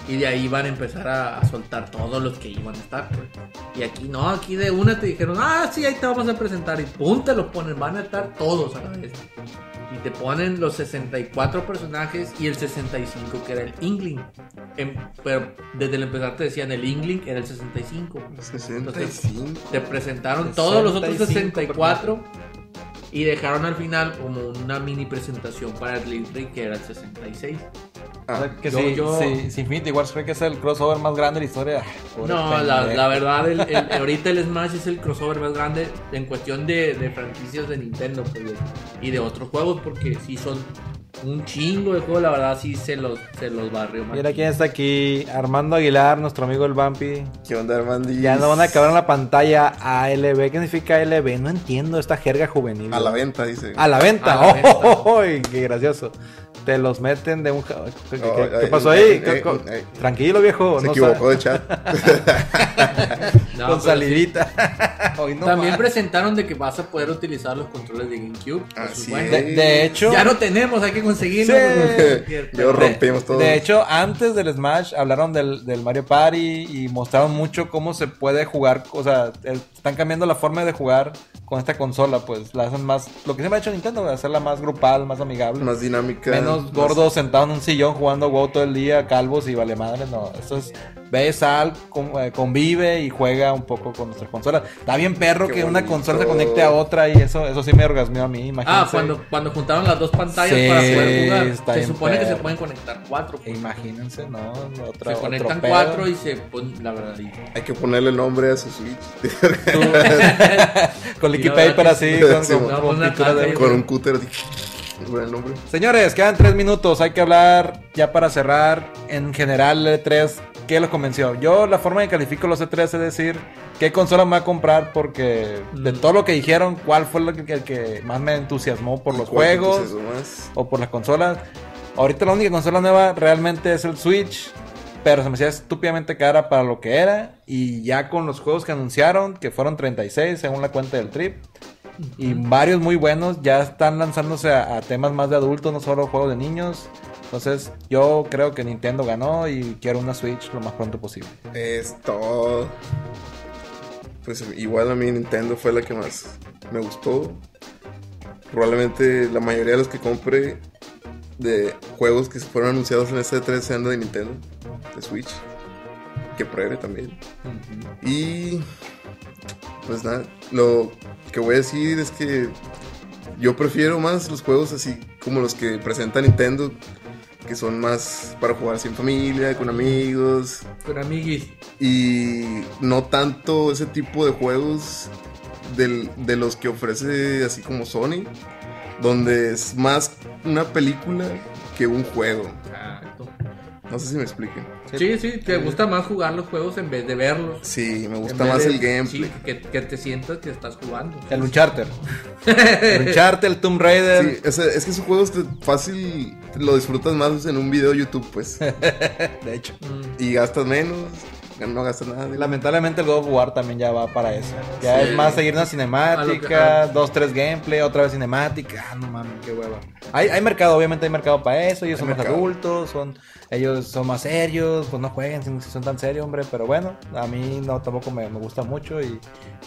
[SPEAKER 3] Y de ahí van a empezar a, a soltar todos los que iban a estar. Pues. Y aquí no, aquí de una te dijeron, ah, sí, ahí te vamos a presentar. Y pum, te los ponen, van a estar todos a la vez. Y te ponen los 64 personajes y el 65 que era el Ingling. Em, pero desde el empezar te decían el Ingling era el 65.
[SPEAKER 1] 65.
[SPEAKER 3] Te presentaron todos los otros
[SPEAKER 2] 65
[SPEAKER 3] 64 y dejaron al final como una mini presentación para el Ring que era el 66.
[SPEAKER 1] Ah,
[SPEAKER 2] O sea, que
[SPEAKER 3] yo-
[SPEAKER 2] sí,
[SPEAKER 3] yo-
[SPEAKER 2] sí, si Infinity Wars cree que es el crossover más grande de la historia. pobre
[SPEAKER 3] No, la, la verdad, el, el- ahorita el Smash es el crossover más grande en cuestión de, de franquicias de Nintendo pues, y de otros juegos, porque sí son un chingo de juegos, la verdad, sí se los, se los barrió.
[SPEAKER 2] Mira quién está aquí, Armando Aguilar, nuestro amigo el Bumpy.
[SPEAKER 1] ¿Qué onda, Armandi?
[SPEAKER 2] Ya no van a acabar en la pantalla ALB. ¿Qué significa ALB? No entiendo esta jerga juvenil.
[SPEAKER 1] A la venta, dice.
[SPEAKER 2] A la venta.
[SPEAKER 3] A la venta.
[SPEAKER 2] ¡Oh, oh, oh! qué gracioso! Te los meten de un... ¿Qué, qué- pasó ahí?
[SPEAKER 1] ay,
[SPEAKER 2] ¿Qué-
[SPEAKER 1] ay,
[SPEAKER 2] co-
[SPEAKER 1] ay.
[SPEAKER 2] Tranquilo, viejo.
[SPEAKER 1] Se
[SPEAKER 2] no
[SPEAKER 1] equivocó
[SPEAKER 2] sabe-
[SPEAKER 1] de chat.
[SPEAKER 3] No,
[SPEAKER 2] Con salivita. No
[SPEAKER 3] También
[SPEAKER 2] más.
[SPEAKER 3] presentaron de que vas a poder utilizar los controles de GameCube. Es
[SPEAKER 1] Así
[SPEAKER 3] bueno.
[SPEAKER 2] de, de hecho...
[SPEAKER 3] Ya no tenemos, hay que conseguirlo.
[SPEAKER 2] Sí.
[SPEAKER 1] Yo rompimos todo.
[SPEAKER 2] De hecho, antes del Smash hablaron del, del Mario Party y mostraron mucho cómo se puede jugar. O sea, eh, están cambiando la forma de jugar con esta consola. Pues la hacen más. Lo que siempre ha hecho Nintendo, hacerla más grupal, más amigable.
[SPEAKER 1] más dinámica.
[SPEAKER 2] Menos
[SPEAKER 1] más-
[SPEAKER 2] gordos sentados en un sillón jugando WoW todo el día, calvos y vale madre. No, esto es. Ve, sal, eh, convive y juega un poco con nuestras consolas. Está bien perro
[SPEAKER 1] Qué
[SPEAKER 2] que una consola se conecte a otra y eso, eso sí me orgasmeó a mí. Imagínense.
[SPEAKER 3] Ah, cuando, cuando juntaron las dos pantallas
[SPEAKER 2] Sí,
[SPEAKER 3] para poder jugar.
[SPEAKER 2] está
[SPEAKER 3] Se supone que se pueden conectar cuatro. pues.
[SPEAKER 2] Imagínense, ¿no? Otra,
[SPEAKER 3] se conectan cuatro y se ponen, la verdad. y-
[SPEAKER 1] Hay que ponerle nombre a su Switch.
[SPEAKER 2] Con liquid paper así,
[SPEAKER 1] sí.
[SPEAKER 2] con,
[SPEAKER 1] Sí,
[SPEAKER 2] con- con
[SPEAKER 3] caja
[SPEAKER 1] Con un cúter el nombre.
[SPEAKER 2] Señores, quedan tres minutos. Hay que hablar ya para cerrar. En general, el E3, ¿qué los convenció? Yo, la forma en que califico los E3 es decir, ¿qué consola me va a comprar? Porque de
[SPEAKER 3] Mm.
[SPEAKER 2] todo lo que dijeron, ¿cuál fue lo que, el que más me entusiasmó por los
[SPEAKER 1] ¿Cuál te
[SPEAKER 2] juegos o por las consolas? Ahorita la única consola nueva realmente es el Switch. Pero se me hacía estúpidamente cara para lo que era. Y ya con los juegos que anunciaron, que fueron 36 según la cuenta del Trip. Y varios muy buenos ya están lanzándose a, temas más de adultos, no solo juegos de niños. Entonces yo creo que Nintendo ganó y quiero una Switch lo más pronto posible.
[SPEAKER 1] Es todo. Pues igual a mí Nintendo fue la que más me gustó. Probablemente la mayoría de los que compré de juegos que fueron anunciados en este 3 sean de Nintendo, de Switch. Que pruebe también. Y pues nada, lo que voy a decir es que yo prefiero más los juegos así como los que presenta Nintendo, que son más para jugar en familia, con amigos,
[SPEAKER 3] Con amiguis.
[SPEAKER 1] y no tanto ese tipo de juegos del- de los que ofrece así como Sony, donde es más una película que un juego.
[SPEAKER 3] Exacto.
[SPEAKER 1] No sé si me expliquen.
[SPEAKER 3] Sí, sí, te gusta más jugar los juegos en vez de verlos.
[SPEAKER 1] Sí, me gusta más
[SPEAKER 3] de-
[SPEAKER 1] el gameplay.
[SPEAKER 3] sí, que, que te sientas que estás jugando.
[SPEAKER 2] El Uncharted. el Uncharted, el Tomb Raider.
[SPEAKER 1] Sí, o sea, es que esos juegos fácil lo disfrutas más en un video de YouTube, pues.
[SPEAKER 2] De hecho.
[SPEAKER 3] Mm.
[SPEAKER 1] Y gastas menos, no gastas nada. digo.
[SPEAKER 2] Lamentablemente el God of War también ya va para eso. Ya
[SPEAKER 3] Sí.
[SPEAKER 2] es más seguir una cinemática,
[SPEAKER 3] que-
[SPEAKER 2] dos, tres gameplay, otra vez cinemática. Ah, no mames, qué hueva. Hay, hay mercado, obviamente hay mercado para eso. Ellos
[SPEAKER 1] Hay
[SPEAKER 2] son más adultos, son, ellos son más serios, pues no jueguen si, son tan serios, hombre. Pero bueno, a mí no tampoco me, me gusta mucho. y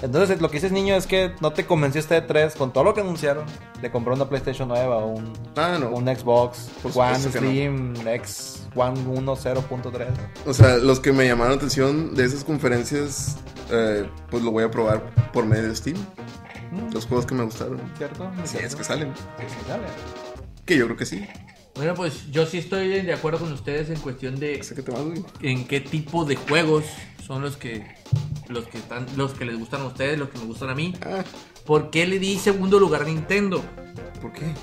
[SPEAKER 2] Entonces lo que dices, niño, es que no te convenció este 3 con todo lo que anunciaron de comprar una PlayStation nueva o un,
[SPEAKER 1] Ah, no.
[SPEAKER 2] un Xbox
[SPEAKER 1] Por
[SPEAKER 2] One
[SPEAKER 1] no.
[SPEAKER 2] Slim, X One 1 0.3.
[SPEAKER 1] O sea, los que me llamaron atención de esas conferencias, eh, pues lo voy a probar por medio de Steam. Los juegos que me gustaron.
[SPEAKER 2] ¿Cierto?
[SPEAKER 1] Si es que salen.
[SPEAKER 2] Sí, sí, dale.
[SPEAKER 1] Que yo creo que sí.
[SPEAKER 3] Bueno, pues yo sí estoy de acuerdo con ustedes en cuestión de
[SPEAKER 1] Sé que te vas, güey.
[SPEAKER 3] en qué tipo de juegos son los que los que están los que les gustan a ustedes, los que me gustan a mí.
[SPEAKER 1] Ah,
[SPEAKER 3] ¿Por qué le di segundo lugar a Nintendo?
[SPEAKER 1] ¿por qué?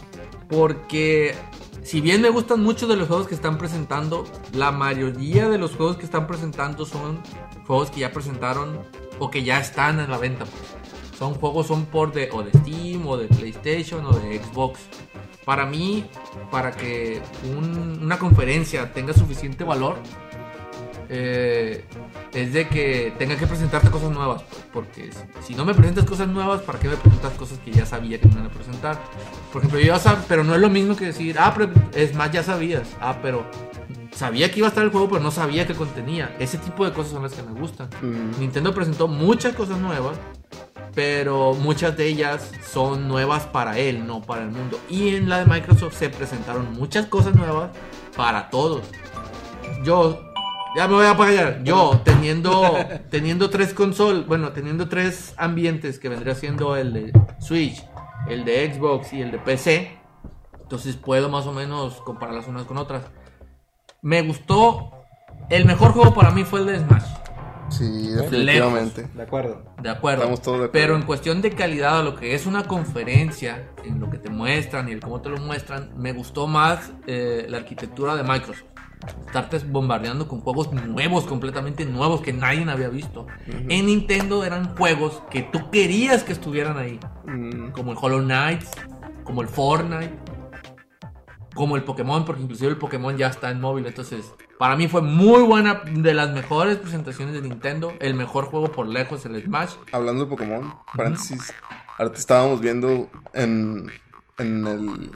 [SPEAKER 3] Porque si bien me gustan mucho de los juegos que están presentando, la mayoría de los juegos que están presentando son juegos que ya presentaron o que ya están en la venta. Son juegos son por de o de Steam o de PlayStation o de Xbox. Para mí, para que un- una conferencia tenga suficiente valor, eh, es de que tenga que presentarte cosas nuevas. Porque si, si no me presentas cosas nuevas, ¿para qué me presentas cosas que ya sabía que me iban a presentar? Por ejemplo, yo ya sabía, pero no es lo mismo que decir, ah, pero es más, ya sabías. Ah, pero sabía que iba a estar el juego, pero no sabía qué contenía. Ese tipo de cosas son las que me gustan.
[SPEAKER 1] Mm.
[SPEAKER 3] Nintendo presentó muchas cosas nuevas, pero muchas de ellas son nuevas para él, no para el mundo. Y en la de Microsoft se presentaron muchas cosas nuevas para todos. Yo, ya me voy a apagar. Yo, teniendo, teniendo tres consolas, bueno, teniendo tres ambientes que vendría siendo el de Switch, el de Xbox y el de PC, entonces puedo más o menos compararlas unas con otras. Me gustó. El mejor juego para mí fue el de Smash.
[SPEAKER 1] Sí, definitivamente.
[SPEAKER 2] De acuerdo.
[SPEAKER 3] De acuerdo.
[SPEAKER 1] Estamos todos de acuerdo.
[SPEAKER 3] Pero en cuestión de calidad, a lo que es una conferencia, en lo que te muestran y el cómo te lo muestran, me gustó más eh, la arquitectura de Microsoft. Estarte bombardeando con juegos nuevos, completamente nuevos, que nadie había visto. En Nintendo eran juegos que tú querías que estuvieran ahí.
[SPEAKER 1] Mm,
[SPEAKER 3] Como el Hollow Knight, como el Fortnite, como el Pokémon, porque inclusive el Pokémon ya está en móvil. Entonces, para mí fue muy buena, de las mejores presentaciones de Nintendo. El mejor juego por lejos, el Smash.
[SPEAKER 1] Hablando de Pokémon, paréntesis, ahorita estábamos viendo en, en el...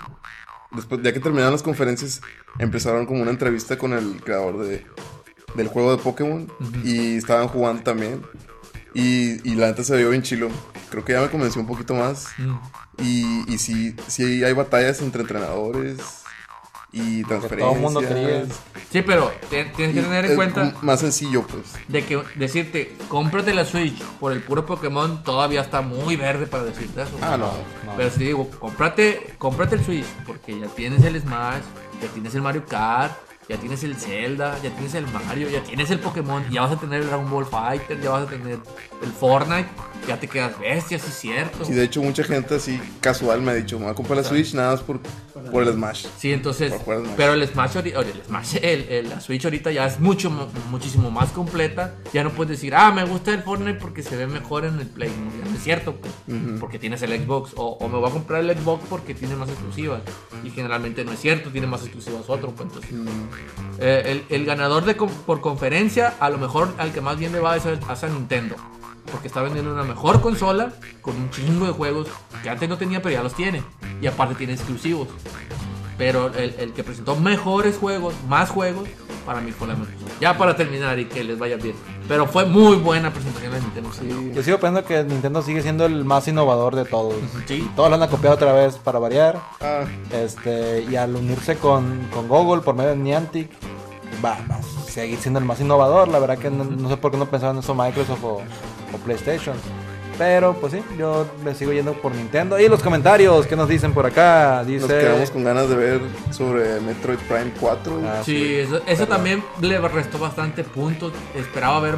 [SPEAKER 1] Después, ya que terminaron las conferencias, empezaron como una entrevista con el creador de, del juego de Pokémon y estaban jugando también. Y, y la neta se vio bien chilo. Creo que ya me convenció un poquito más.
[SPEAKER 3] Mm.
[SPEAKER 1] Y, y sí, sí hay batallas entre entrenadores y transferencias.
[SPEAKER 2] todo el mundo quería.
[SPEAKER 3] Sí, pero te- tienes que tener en cuenta
[SPEAKER 1] más sencillo, pues.
[SPEAKER 3] de que decirte, cómprate la Switch por el puro Pokémon todavía está muy verde para decirte eso.
[SPEAKER 1] Ah, no.
[SPEAKER 2] No.
[SPEAKER 3] Pero si digo, cómprate, cómprate el Switch porque ya tienes el Smash, ya tienes el Mario Kart, ya tienes el Zelda, ya tienes el Mario, ya tienes el Pokémon, ya vas a tener el Dragon Ball Fighter, ya vas a tener el Fortnite, ya te quedas bestia, sí es cierto.
[SPEAKER 1] Y de hecho mucha gente así casual me ha dicho, me voy a comprar la Switch nada más por, por el Smash.
[SPEAKER 3] Sí, entonces,
[SPEAKER 1] Por jugar Smash.
[SPEAKER 3] pero el Smash, el Smash, el- el- la Switch ahorita ya es mucho, mo- muchísimo más completa. Ya no puedes decir, ah, me gusta el Fortnite porque se ve mejor en el Play. Ya no es cierto, pues, porque tienes el Xbox. O, o me voy a comprar el Xbox porque tiene más exclusivas. Y generalmente no es cierto, tiene más exclusivas otro. Pues, entonces, eh, el, ganador de por conferencia, a lo mejor al que más bien le va es a, a Nintendo. Porque está vendiendo una mejor consola con un chingo de juegos que antes no tenía, pero ya los tiene. Y aparte tiene exclusivos. Pero el que presentó mejores juegos, más juegos, para mí fue la Microsoft. Ya para terminar y que les vaya bien. Pero fue muy buena presentación de Nintendo. Sí.
[SPEAKER 2] Yo sigo pensando que Nintendo sigue siendo el más innovador de todos.
[SPEAKER 3] Sí.
[SPEAKER 2] Todos lo han copiado otra vez para variar.
[SPEAKER 1] Ah,
[SPEAKER 2] Este, y al unirse con, con Google por medio de Niantic, va, va a seguir siendo el más innovador. La verdad que no, no sé por qué no pensaban en eso Microsoft o, o PlayStation. Pero pues sí, yo me sigo yendo por Nintendo. Y los comentarios, ¿qué nos dicen por acá?
[SPEAKER 1] nos
[SPEAKER 2] Dice...
[SPEAKER 1] quedamos con ganas de ver sobre Metroid Prime 4.
[SPEAKER 2] Ah,
[SPEAKER 3] Sí, eso, eso también le restó bastante puntos. Esperaba ver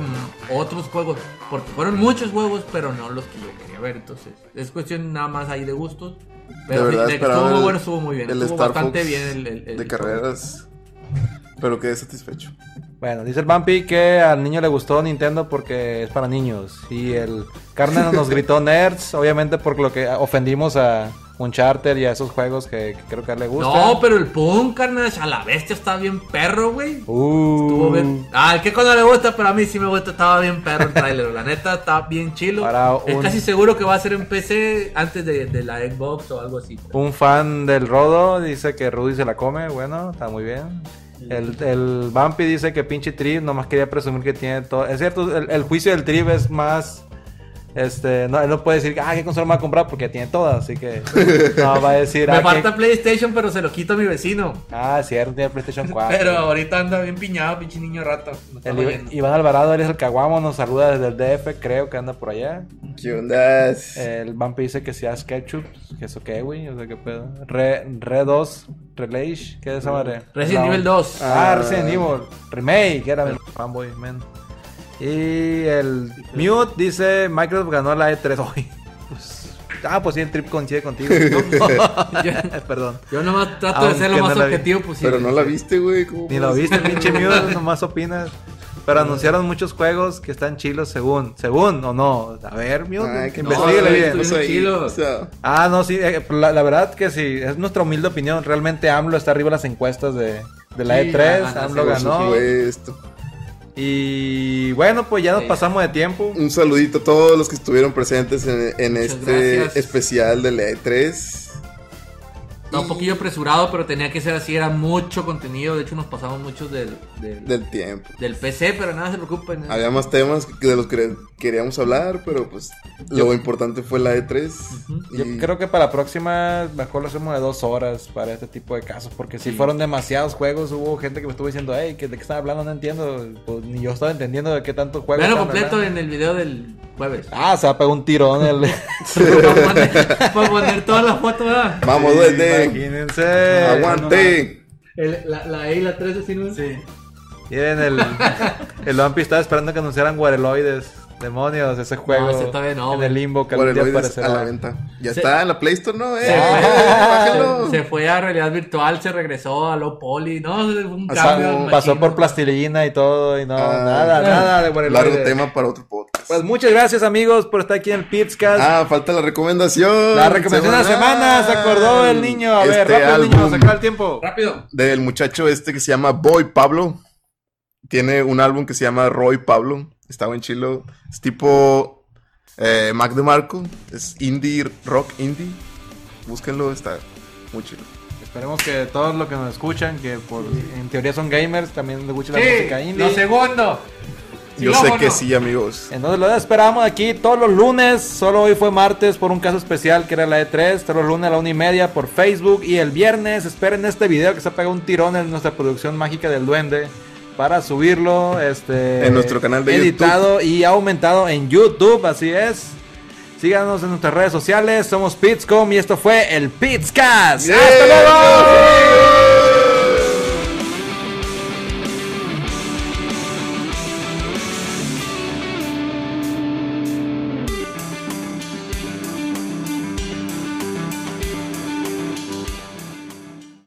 [SPEAKER 3] otros juegos. Porque fueron muchos juegos, pero no los que yo quería ver. Entonces, es cuestión nada más ahí de gustos. Pero
[SPEAKER 1] de verdad
[SPEAKER 3] sí, de que
[SPEAKER 1] esperaba
[SPEAKER 3] estuvo muy bueno, estuvo muy bien.
[SPEAKER 1] El
[SPEAKER 3] estuvo
[SPEAKER 1] Star
[SPEAKER 3] bastante
[SPEAKER 1] Fox
[SPEAKER 3] bien el, el- el-
[SPEAKER 1] de carreras. Pero quedé satisfecho.
[SPEAKER 2] Bueno, dice el Bumpy que al niño le gustó Nintendo porque es para niños. Y el Carmen nos gritó nerds, obviamente por lo que ofendimos a Uncharted y a esos juegos que, que creo que a él le gusta.
[SPEAKER 3] No, pero el Punk, Carnage, a la bestia está bien perro, güey.
[SPEAKER 2] Uh,
[SPEAKER 3] Estuvo bien. Ah, el que cuando le gusta, pero a mí sí me gusta, estaba bien perro el trailer. La neta, está bien chilo. Es
[SPEAKER 2] un-
[SPEAKER 3] casi seguro que va a ser en PC antes de, de la Xbox o algo así.
[SPEAKER 2] Un fan del Rodo dice que Rudy se la come. Bueno, está muy bien. El, el Bumpy dice que pinche Trip nomás quería presumir que tiene todo. Es cierto, el, el juicio del Trip es más. Este, no, él no puede decir, ah, ¿qué consola me va a comprar? Porque tiene todas, así que. No, va a decir,
[SPEAKER 3] Me
[SPEAKER 2] ah,
[SPEAKER 3] falta
[SPEAKER 2] ¿qué-
[SPEAKER 3] PlayStation, pero se lo quito a mi vecino.
[SPEAKER 2] Ah, cierto, tiene PlayStation 4.
[SPEAKER 3] Pero ahorita anda bien piñado, pinche niño
[SPEAKER 2] El Iván- Alvarado, eres el Caguamo, nos saluda desde el DF, creo que anda por allá.
[SPEAKER 1] ¿Qué onda?
[SPEAKER 2] El Bumpy dice que sea SketchUp, que eso qué, güey, o sea, qué pedo. Re, Re 2, Relage, ¿qué es esa madre?
[SPEAKER 3] Resident Evil 2.
[SPEAKER 2] Ah,
[SPEAKER 1] Ah.
[SPEAKER 2] Resident Evil, Remake, que era mi fanboy, man. Y el Mute dice, Microsoft ganó la E3 hoy. Pues, Ah, pues sí, el trip coincide contigo.
[SPEAKER 3] Yo,
[SPEAKER 2] Perdón.
[SPEAKER 3] yo nomás trato de ser lo más
[SPEAKER 2] no la
[SPEAKER 3] objetivo posible.
[SPEAKER 1] Pero no la viste, güey. ¿cómo
[SPEAKER 2] Ni lo
[SPEAKER 1] puedes?
[SPEAKER 2] viste, pinche Muse, nomás opinas. Pero anunciaron muchos juegos que están chilos según. ¿Según o no? A ver,
[SPEAKER 1] Ay, que no,
[SPEAKER 2] bien.
[SPEAKER 1] estuvimos ahí,
[SPEAKER 3] Chilos.
[SPEAKER 1] o sea,
[SPEAKER 2] Ah, no, sí, eh, la, la verdad que sí, es nuestra humilde opinión. Realmente AMLO está arriba de las encuestas de, de la
[SPEAKER 3] Sí,
[SPEAKER 2] E3.
[SPEAKER 3] ya ganó,
[SPEAKER 2] AMLO ganó.
[SPEAKER 1] supuesto.
[SPEAKER 2] Y bueno, pues ya nos
[SPEAKER 3] Sí.
[SPEAKER 2] pasamos de tiempo.
[SPEAKER 1] Un saludito a todos los que estuvieron presentes en, este
[SPEAKER 3] gracias.
[SPEAKER 1] especial de la E3.
[SPEAKER 3] Está un poquillo apresurado, pero tenía que ser así, era mucho contenido. De hecho, nos pasamos muchos del, del,
[SPEAKER 1] Del tiempo.
[SPEAKER 3] del PC, pero nada, se preocupen. ¿eh?
[SPEAKER 1] Había más temas que- de los que queríamos hablar, pero pues lo importante fue la E3.
[SPEAKER 2] Yo
[SPEAKER 1] y-
[SPEAKER 2] creo que para la próxima mejor lo hacemos de dos horas para este tipo de casos, porque si fueron demasiados juegos, hubo gente que me estuvo diciendo, hey, ¿de qué están hablando? No entiendo. Pues ni yo estaba entendiendo de qué tanto juego.
[SPEAKER 3] Veanlo
[SPEAKER 2] estaban
[SPEAKER 3] completo
[SPEAKER 2] hablando.
[SPEAKER 3] en el video del jueves.
[SPEAKER 2] Ah, se va a pegar un tirón el...
[SPEAKER 3] Para poner, poner todas las fotos, ¿verdad?
[SPEAKER 1] Vamos, duende.
[SPEAKER 2] Imagínense.
[SPEAKER 1] Aguante.
[SPEAKER 3] El- la, la E y la 3 así, ¿no? Sí.
[SPEAKER 2] Miren, el, el Vampi estaba esperando que anunciaran Guareloides. Demonios, ese juego.
[SPEAKER 3] ese todavía no,
[SPEAKER 2] En el limbo que algún día aparecerá.
[SPEAKER 1] a la venta. Ya
[SPEAKER 3] Se-
[SPEAKER 1] está en la Play Store, ¿no? Eh,
[SPEAKER 3] Se, fue, se fue a realidad virtual, se regresó a low poly, ¿no? Fue un
[SPEAKER 1] O
[SPEAKER 3] cambio.
[SPEAKER 1] sea,
[SPEAKER 2] Pasó por
[SPEAKER 3] ¿no?
[SPEAKER 2] plastilina y todo, y no,
[SPEAKER 1] Ah,
[SPEAKER 2] nada, nada de Guareloides.
[SPEAKER 1] Largo tema para otro podcast.
[SPEAKER 2] Pues muchas gracias, amigos, por estar aquí en el Pizcast.
[SPEAKER 1] Ah, falta la recomendación.
[SPEAKER 2] la recomendación de la semana, se acordó el niño. A ver,
[SPEAKER 1] Este
[SPEAKER 2] rápido,
[SPEAKER 1] álbum
[SPEAKER 2] niño, saca el tiempo.
[SPEAKER 3] Rápido.
[SPEAKER 1] Del muchacho este que se llama Boy Pablo. Tiene un álbum que se llama Roy Pablo. Está en chilo. Es tipo eh, Mac DeMarco. Es indie, rock indie. Búsquenlo, está muy chido.
[SPEAKER 2] Esperemos que todos los que nos escuchan, que por, en teoría son gamers, también les guste la música indie.
[SPEAKER 3] lo segundo.
[SPEAKER 1] Yo
[SPEAKER 3] Sí,
[SPEAKER 1] sé que sí, amigos.
[SPEAKER 2] Entonces lo esperamos aquí todos los lunes. Solo hoy fue martes por un caso especial que era la E3. Todos los lunes a la una y media por Facebook. Y el viernes esperen este video que se ha pegado un tirón en nuestra producción mágica del duende. Para subirlo este,
[SPEAKER 1] En nuestro canal de
[SPEAKER 2] editado y aumentado en YouTube. Así es. Síganos en nuestras redes sociales. Somos Pitscom y esto fue el Pitscast.
[SPEAKER 1] ¡Yeah!
[SPEAKER 2] ¡Hasta luego!